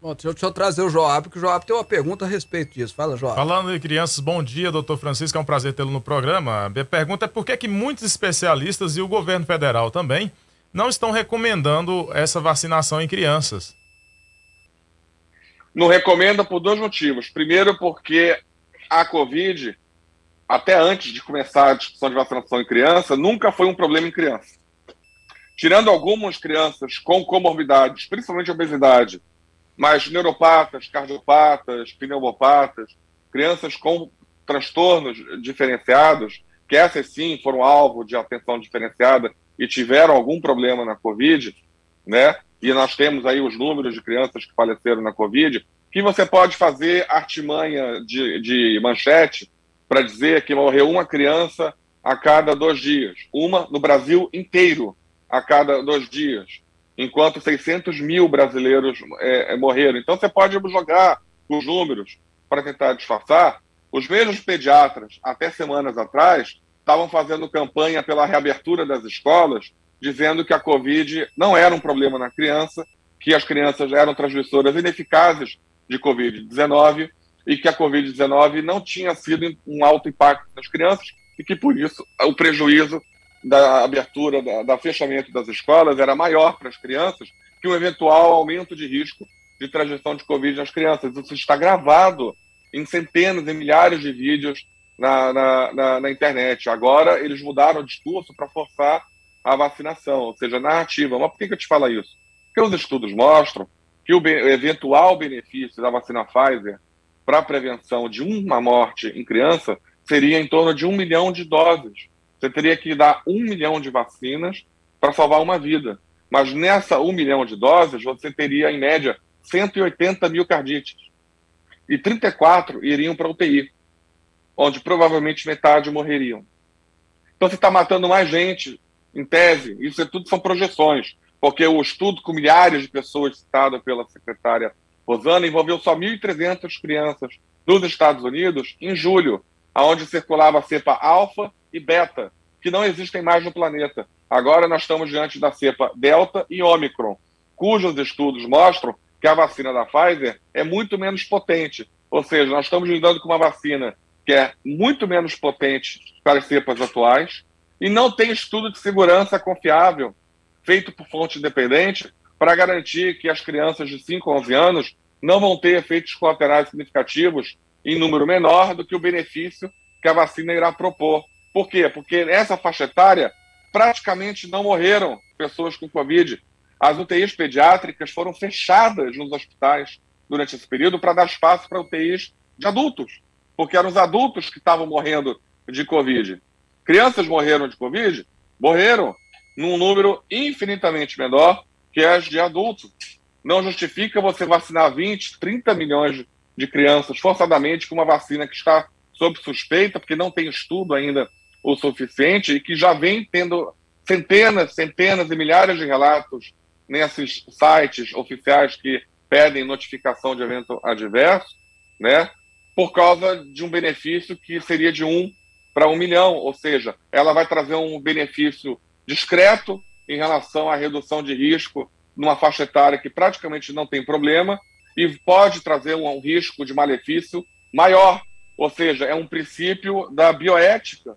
Bom, deixa, eu, deixa eu trazer o Joab, que o Joab tem uma pergunta a respeito disso. Fala, Joab. Falando de crianças, bom dia, doutor Francisco, é um prazer tê-lo no programa. A pergunta é por que, que muitos especialistas e o governo federal também não estão recomendando essa vacinação em crianças? Não recomenda por dois motivos. Primeiro, porque a Covid, até antes de começar a discussão de vacinação em criança, nunca foi um problema em criança. Tirando algumas crianças com comorbidades, principalmente obesidade, mas neuropatas, cardiopatas, pneumopatas, crianças com transtornos diferenciados, que essas sim foram alvo de atenção diferenciada e tiveram algum problema na Covid, né? E nós temos aí os números de crianças que faleceram na Covid, que você pode fazer artimanha de, de manchete para dizer que morreu uma criança a cada dois dias, uma no Brasil inteiro a cada dois dias enquanto 600 mil brasileiros é, é, morreram. Então você pode jogar os números para tentar disfarçar. Os mesmos pediatras, até semanas atrás, estavam fazendo campanha pela reabertura das escolas, dizendo que a Covid não era um problema na criança, que as crianças eram transmissoras ineficazes de Covid-19 e que a Covid-19 não tinha sido um alto impacto nas crianças e que, por isso, o prejuízo da abertura, da, da fechamento das escolas era maior para as crianças que um eventual aumento de risco de transmissão de Covid nas crianças. Isso está gravado em centenas e milhares de vídeos na, na, na, na internet. Agora eles mudaram o discurso para forçar a vacinação, ou seja, a narrativa. Mas por que, que eu te falo isso? Porque os estudos mostram que o, eventual benefício da vacina Pfizer para a prevenção de uma morte em criança seria em torno de um milhão de doses. Você teria que dar um milhão de vacinas para salvar uma vida. Mas nessa um milhão de doses, você teria, em média, 180 mil cardites. E 34 iriam para UTI, onde provavelmente metade morreriam. Então você está matando mais gente, em tese. Isso é tudo são projeções, porque o estudo com milhares de pessoas citado pela secretária Rosana envolveu só 1.300 crianças nos Estados Unidos em julho, aonde circulava a cepa alfa e beta, que não existem mais no planeta. Agora nós estamos diante da cepa delta e omicron, cujos estudos mostram que a vacina da Pfizer é muito menos potente. Ou seja, nós estamos lidando com uma vacina que é muito menos potente para as cepas atuais e não tem estudo de segurança confiável feito por fonte independente para garantir que as crianças de 5 a 11 anos não vão ter efeitos colaterais significativos em número menor do que o benefício que a vacina irá propor. Por quê? Porque nessa faixa etária praticamente não morreram pessoas com Covid. As UTIs pediátricas foram fechadas nos hospitais durante esse período para dar espaço para UTIs de adultos, porque eram os adultos que estavam morrendo de Covid. Crianças morreram de Covid? Morreram. num número infinitamente menor que as de adultos. Não justifica você vacinar 20, 30 milhões de crianças forçadamente com uma vacina que está sob suspeita, porque não tem estudo ainda o suficiente e que já vem tendo centenas, centenas e milhares de relatos nesses sites oficiais que pedem notificação de evento adverso, né? Por causa de um benefício que seria de um para um milhão, ou seja, ela vai trazer um benefício discreto em relação à redução de risco numa faixa etária que praticamente não tem problema e pode trazer um, risco de malefício maior, ou seja, é um princípio da bioética,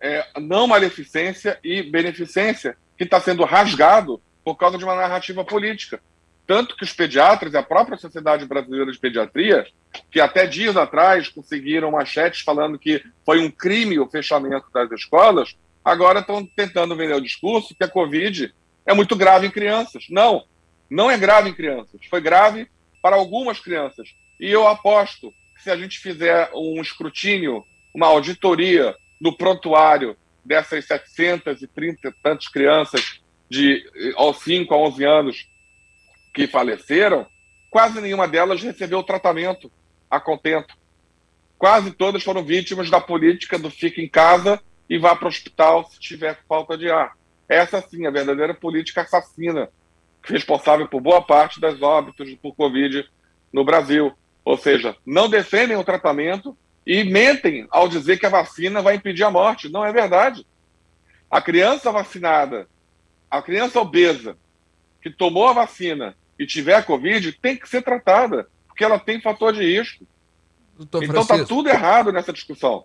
é, não maleficência e beneficência, que está sendo rasgado por causa de uma narrativa política. Tanto que os pediatras e a própria Sociedade Brasileira de Pediatria, que até dias atrás conseguiram manchetes falando que foi um crime o fechamento das escolas, agora estão tentando vender o discurso que a Covid é muito grave em crianças. Não, não é grave em crianças. Foi grave para algumas crianças. E eu aposto que se a gente fizer um escrutínio, uma auditoria no prontuário dessas 730 tantas crianças de aos 5 a 11 anos que faleceram, quase nenhuma delas recebeu tratamento a contento. Quase todas foram vítimas da política do fica em casa e vá para o hospital se tiver falta de ar. Essa sim, a verdadeira política assassina, responsável por boa parte das óbitos por Covid no Brasil. Ou seja, não defendem o tratamento e mentem ao dizer que a vacina vai impedir a morte. Não é verdade. A criança vacinada, a criança obesa, que tomou a vacina e tiver Covid tem que ser tratada, porque ela tem fator de risco. Doutor então está tudo errado nessa discussão.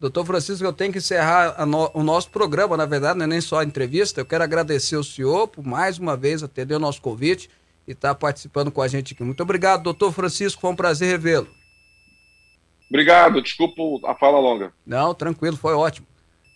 Doutor Francisco, eu tenho que encerrar no, o nosso programa, na verdade, não é nem só a entrevista. Eu quero agradecer o senhor por mais uma vez atender o nosso convite e estar tá participando com a gente aqui. Muito obrigado, doutor Francisco, foi um prazer revê-lo. Obrigado, desculpa a fala longa. Não, tranquilo, foi ótimo.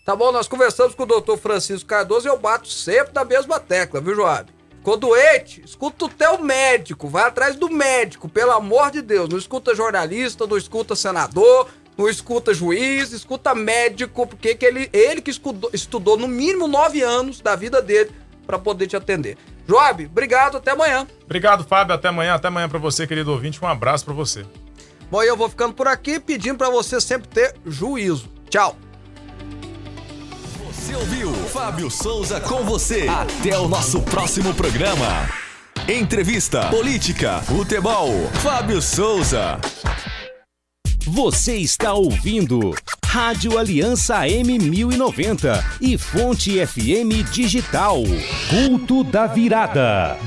Tá bom, nós conversamos com o doutor Francisco Cardoso e eu bato sempre na mesma tecla, viu, Joab? Ficou doente? Escuta o teu médico, vai atrás do médico, pelo amor de Deus. Não escuta jornalista, não escuta senador, não escuta juiz, escuta médico, porque que ele, ele que estudou, estudou no mínimo nove anos da vida dele para poder te atender. Joab, obrigado, até amanhã. Obrigado, Fábio, até amanhã, até amanhã para você, querido ouvinte, um abraço para você. Bom, eu vou ficando por aqui pedindo para você sempre ter juízo. Tchau. Você ouviu Fábio Souza com você. Até o nosso próximo programa. Entrevista, política, futebol. Fábio Souza. Você está ouvindo Rádio Aliança M1090 e Fonte FM Digital. Culto da Virada.